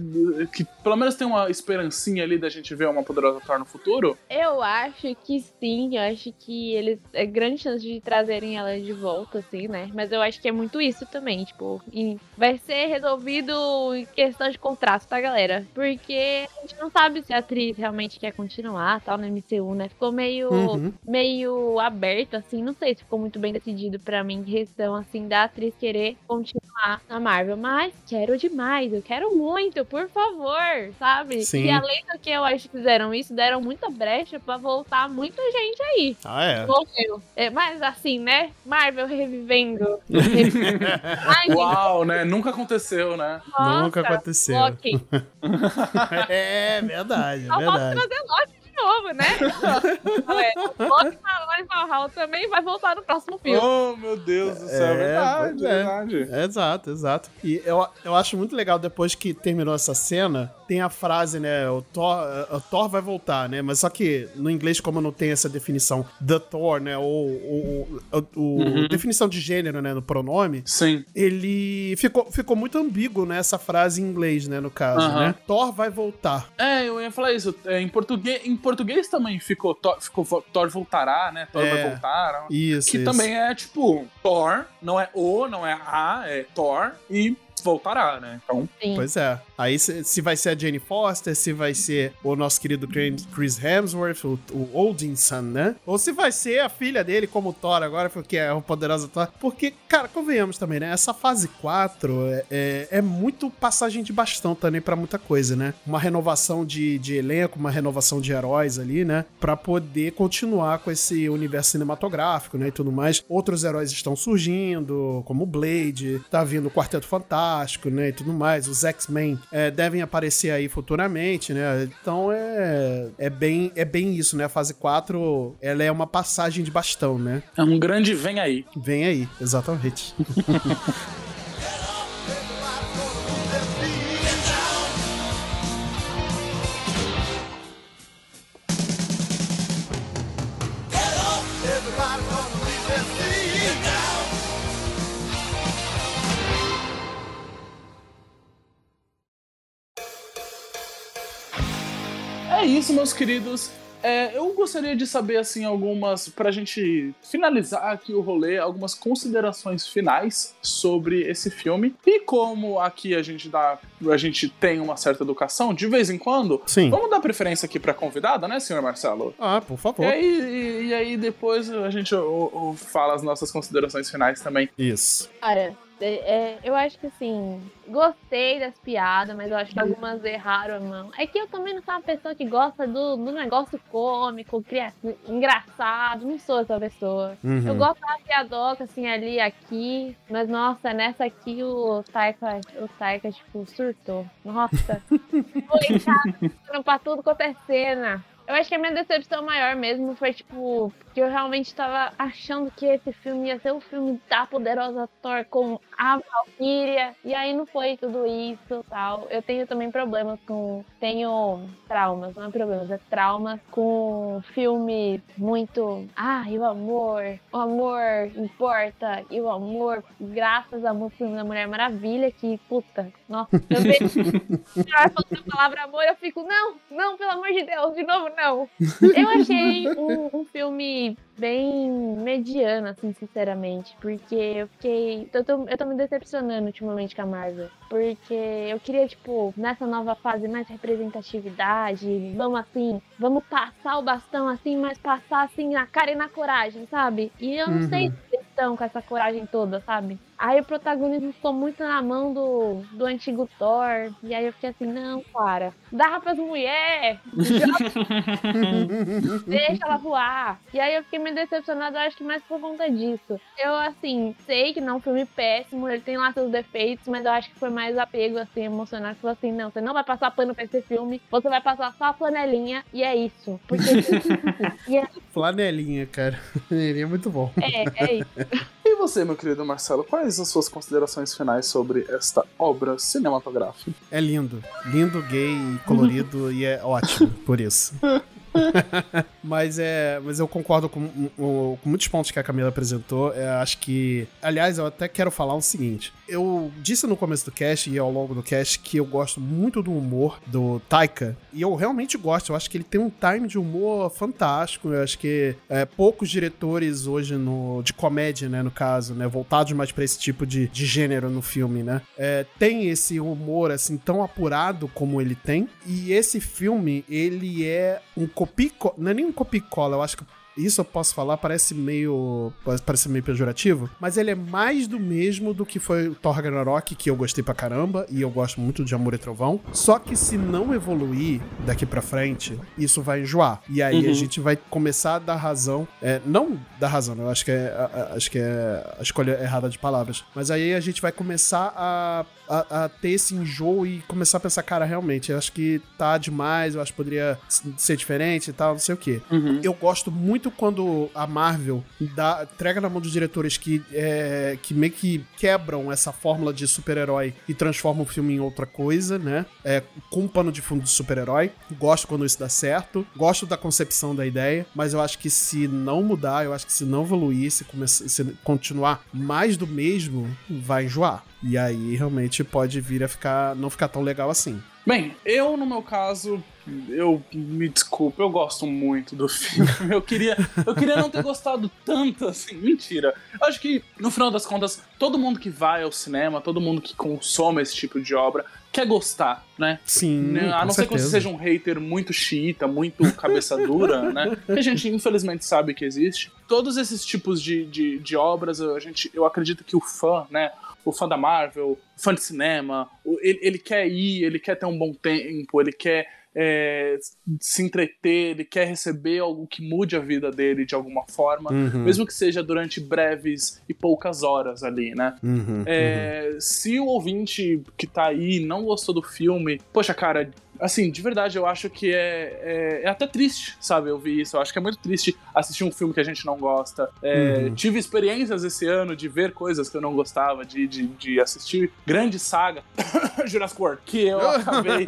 que pelo menos tem uma esperancinha ali da gente ver uma poderosa Thor no futuro? Eu acho que sim, eu acho que eles. É grande chance de trazerem ela de volta, assim, né? Mas eu acho que é muito isso também, tipo, e vai ser resolvido em questão de contrato, tá, galera? Porque a gente não sabe se a atriz realmente quer continuar, tal, no MCU, né? Ficou meio. Uhum. meio aberto, assim, não sei se ficou muito bem decidido pra mim, questão, assim, da atriz querer continuar na Marvel, mas quero demais, eu quero muito, por favor, sabe? Sim. E além do que eu acho que fizeram isso, deram muita brecha pra voltar muita gente aí. Ah, é. Morreu. É, mas assim, né? Marvel revivendo. Ai, gente, Uau, né? Nunca aconteceu, né? nossa, Nunca aconteceu. Loki. É verdade, é Só falta verdade. trazer Loki de novo, né? é, Loki lá em Valhalla também vai voltar no próximo filme. Oh, meu Deus do céu, É, é verdade, é é. verdade. Exato, exato. E eu, eu acho muito legal, depois que terminou essa cena, tem a frase, né? O Thor, o Thor vai voltar, né? Mas só que no inglês, como não tem essa definição The Thor, né? Ou Uhum. definição de gênero, né? No pronome, Sim. ele ficou, ficou muito ambíguo, né? Essa frase em inglês, né? No caso, Aham. né? Thor vai voltar. É, eu ia falar isso. É, em, português, em português também ficou Thor, ficou Thor voltará, né? Thor É. vai voltar. Isso, Que isso. também é tipo Thor, não é o, não é a, é Thor e voltará, né? Então, Sim. Pois é. Aí se, vai ser a Jane Foster, se vai ser o nosso querido Chris- Hemsworth, o, o Odinson, né? Ou se vai ser a filha dele como Thor agora, porque é o poderoso Thor. Porque, cara, convenhamos também, né? Essa fase 4 é, é, é muito passagem de bastão também pra muita coisa, né? Uma renovação de, de elenco, uma renovação de heróis ali, né? Pra poder continuar com esse universo cinematográfico, né? E tudo mais. Outros heróis estão surgindo, como o Blade, tá vindo o Quarteto Fantástico, né? E tudo mais. Os X-Men é, devem aparecer aí futuramente, né? Então é, é, bem, é bem isso, né? A fase 4, ela é uma passagem de bastão, né? É um grande vem aí. Vem aí, exatamente. É isso, meus queridos. É, eu gostaria de saber, assim, algumas. Pra gente finalizar aqui o rolê, algumas considerações finais sobre esse filme. E como aqui a gente dá. A gente tem uma certa educação, de vez em quando, Sim. vamos dar preferência aqui pra convidada, né, senhor Marcelo? Ah, por favor. E aí, e, e aí depois a gente o- o- fala as nossas considerações finais também. Isso. Cara, é- é, eu acho que assim, gostei das piadas, mas eu acho que algumas erraram a mão. É que eu também não sou uma pessoa que gosta do, do negócio cômico, cria- engraçado, não sou essa pessoa. Uhum. Eu gosto da piadoca, assim, ali, aqui, mas nossa, nessa aqui o Taika, o Taika, tipo, surtou. Nossa, foi chato pra tudo quanto é cena. Eu acho que a minha decepção maior mesmo foi, tipo, que eu realmente tava achando que esse filme ia ser o filme da poderosa Thor com a Valkyria, e aí não foi tudo isso tal. Eu tenho também problemas com. Tenho traumas, não é problemas, é traumas com filmes muito. Ah, e o amor, o amor importa, e o amor, graças ao filme da Mulher Maravilha, que, puta, nossa, eu vejo falando a palavra amor, eu fico, não, não, pelo amor de Deus, de novo, não. Eu achei um, um filme bem mediano, assim, sinceramente, porque eu fiquei. Eu tô, eu tô me decepcionando ultimamente com a Marvel. Porque eu queria, tipo, nessa nova fase, mais representatividade, vamos assim, vamos passar o bastão assim, mas passar assim na cara e na coragem, sabe? E eu não Uhum. sei se estão com essa coragem toda, sabe? Aí o protagonismo ficou muito na mão do, do antigo Thor. E aí eu fiquei assim, não, cara, dá pras mulheres, deixa ela voar. E aí eu fiquei meio decepcionada, eu acho que mais por conta disso. Eu, assim, sei que não é um filme péssimo, ele tem lá seus defeitos, mas eu acho que foi mais apego, assim, emocional. Que falou assim, não, você não vai passar pano pra esse filme, você vai passar só a flanelinha, e é isso. Porque, e é, Flanelinha, cara. Flanelinha é muito bom. é, é isso. E você, meu querido Marcelo, quais as suas considerações finais sobre esta obra cinematográfica? É lindo. Lindo, gay, e colorido e é ótimo por isso. mas é, mas eu concordo com, com- muitos pontos que a Camila apresentou. É, acho que, aliás, eu até quero falar o seguinte. Eu disse no começo do cast e ao longo do cast que eu gosto muito do humor do Taika e eu realmente gosto. Eu acho que ele tem um time de humor fantástico. Eu acho que é, poucos diretores hoje no de comédia, né, no caso, né, voltados mais pra esse tipo de, de gênero no filme, né, é, tem esse humor assim tão apurado como ele tem. E esse filme ele é um copico, não é nem um copicola. Eu acho que isso eu posso falar, parece meio. Parece meio pejorativo, mas ele é mais do mesmo do que foi o Thor Ragnarok, que eu gostei pra caramba, e eu gosto muito de Amor e Trovão. Só que se não evoluir daqui pra frente, isso vai enjoar. E aí a Uhum. gente vai começar a dar razão. é, não dar razão, eu acho que, é, a- a- acho que é a escolha errada de palavras. Mas aí a gente vai começar a, a, a ter esse enjoo e começar a pensar, cara, realmente, eu acho que tá demais, eu acho que poderia ser diferente e tal, não sei o quê. Uhum. Eu gosto muito quando a Marvel dá, entrega na mão dos diretores que, é, que meio que quebram essa fórmula de super-herói e transformam o filme em outra coisa, né? É, com um pano de fundo de super-herói. Gosto quando isso dá certo. Gosto da concepção da ideia, mas eu acho que se não mudar, eu acho que se não evoluir, se, começar, se continuar mais do mesmo, vai enjoar. E aí realmente pode vir a ficar não ficar tão legal assim. Bem, eu, no meu caso, eu me desculpa, eu gosto muito do filme. Eu queria, eu queria não ter gostado tanto assim. Mentira. Eu acho que, no final das contas, todo mundo que vai ao cinema, todo mundo que consome esse tipo de obra, quer gostar, né? Sim, Né, a não ser que você seja um hater muito xiita, muito cabeça dura, né? Que a gente infelizmente sabe que existe. Todos esses tipos de, de, de obras, a gente, eu acredito que o fã, né? O fã da Marvel, o fã de cinema, ele, ele quer ir, ele quer ter um bom tempo, ele quer é, se entreter, ele quer receber algo que mude a vida dele de alguma forma, Uhum, mesmo que seja durante breves e poucas horas ali, né? uhum, É, Se o ouvinte que tá aí não gostou do filme, poxa, cara, assim, de verdade, eu acho que é, é, é até triste, sabe, ouvir isso. Eu acho que é muito triste assistir um filme que a gente não gosta. É, Uhum. Tive experiências esse ano de ver coisas que eu não gostava, de, de, de assistir grande saga, Jurassic World, que eu acabei.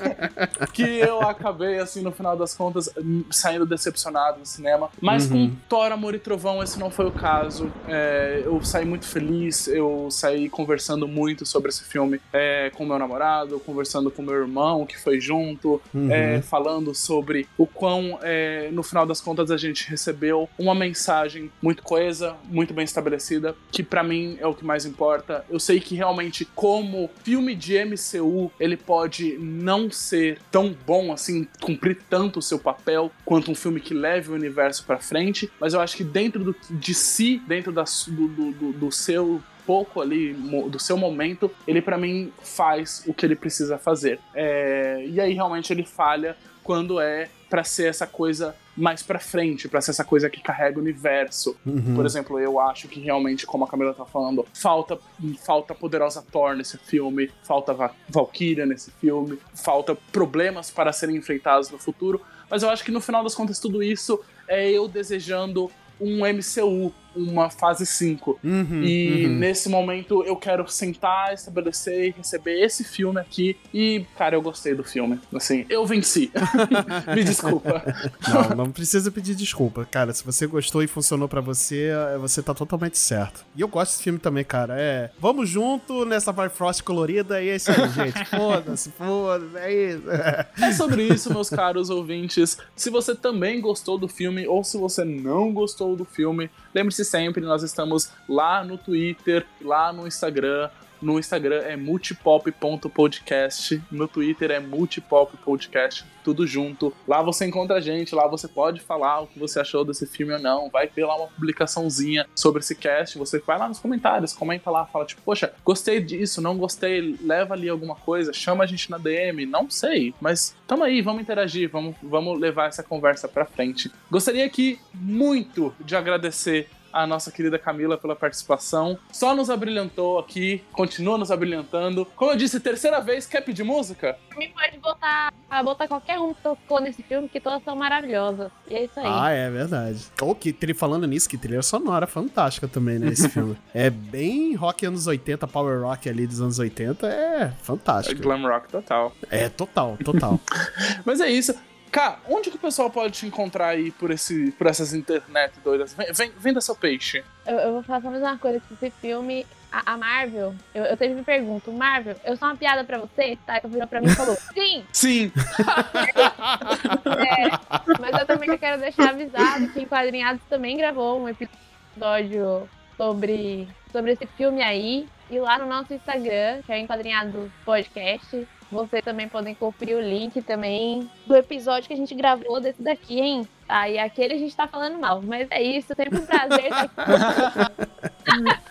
que eu acabei, assim, no final das contas, hum, saindo decepcionado no cinema. Mas Uhum. com Thor, Amor e Trovão, esse não foi o caso. É, eu saí muito feliz, eu saí conversando muito sobre esse filme é, com meu namorado, conversando com meu irmão, que foi junto, uhum. é, falando sobre o quão, é, no final das contas, a gente recebeu uma mensagem muito coesa, muito bem estabelecida, que pra mim é o que mais importa. Eu sei que realmente, como filme de MCU, ele pode não ser tão bom assim, cumprir tanto o seu papel quanto um filme que leve o universo pra frente, mas eu acho que dentro do- de si, dentro da do- do- do seu pouco ali do seu momento, ele pra mim faz o que ele precisa fazer. É, e aí realmente ele falha quando é pra ser essa coisa mais pra frente, pra ser essa coisa que carrega o universo. Uhum. Por exemplo, eu acho que realmente, como a Camila tá falando, falta falta poderosa Thor nesse filme, falta Va Valkyria nesse filme, falta problemas para serem enfrentados no futuro. Mas eu acho que no final das contas tudo isso é eu desejando um MCU, uma fase 5. Uhum, E uhum. nesse momento eu quero sentar, estabelecer e receber esse filme aqui. E, cara, eu gostei do filme. Assim, eu venci. Me desculpa. Não, não precisa pedir desculpa. Cara, se você gostou e funcionou pra você, é, você tá totalmente certo. E eu gosto desse filme também, cara. É. Vamos junto nessa Bifrost colorida e é isso aí, gente. Foda-se, foda-se, é isso. É sobre isso, meus caros ouvintes. Se você também gostou do filme ou se você não gostou do filme, lembre-se sempre, nós estamos lá no Twitter, lá no Instagram. No Instagram é multipop.podcast, no Twitter é multipop.podcast, tudo junto. Lá você encontra a gente, lá você pode falar o que você achou desse filme ou não. Vai ter lá uma publicaçãozinha sobre esse cast, você vai lá nos comentários, comenta lá, fala tipo, poxa, gostei disso, não gostei, leva ali alguma coisa, chama a gente na DM, não sei, mas tamo aí, vamos interagir, vamos, vamos levar essa conversa pra frente. Gostaria aqui muito de agradecer a nossa querida Camila pela participação. Só nos abrilhantou aqui, continua nos abrilhantando. Como eu disse, terceira vez, quer pedir música? Me pode botar, botar qualquer um que tocou nesse filme, que todas são maravilhosas. E é isso aí. Ah, é verdade. Ou que trilha falando nisso, que trilha sonora fantástica também, né? Esse filme. É bem rock anos 80, power rock ali dos anos 80, é fantástico. Glam rock total. É total, total. Mas é isso. Cá, onde que o pessoal pode te encontrar aí por, esse, por essas internet doidas? Vem, vem, venda seu peixe. Eu, eu vou falar só mais uma coisa, que esse filme, a, a Marvel, eu, eu sempre me pergunto, Marvel, eu sou uma piada pra você? Tá, então virou pra mim e falou, sim! Sim! É, mas eu também quero deixar avisado que Enquadrinhados também gravou um episódio sobre, sobre esse filme aí. E lá no nosso Instagram, que é o Enquadrinhados Podcast, vocês também podem conferir o link também do episódio que a gente gravou desse daqui, hein? Ah, e aquele a gente tá falando mal, mas é isso, sempre um prazer estar aqui.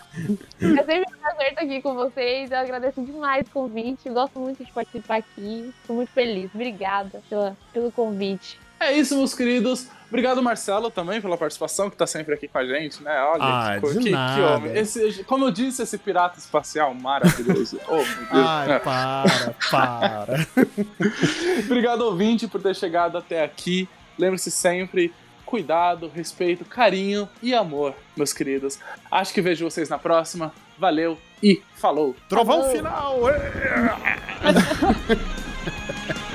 É sempre um prazer estar aqui com vocês. Eu agradeço demais o convite. Eu gosto muito de participar aqui. Estou muito feliz. Obrigada pela, pelo convite. É isso, meus queridos. Obrigado, Marcelo, também pela participação, que tá sempre aqui com a gente, né? Olha, Ah, que, de que, que homem. Esse, como eu disse, esse pirata espacial maravilhoso. oh, meu Deus. Ai, É. para, para. Obrigado, ouvinte, por ter chegado até aqui. Lembre-se sempre, cuidado, respeito, carinho e amor, meus queridos. Acho que vejo vocês na próxima. Valeu e falou! Trovão Falou. final!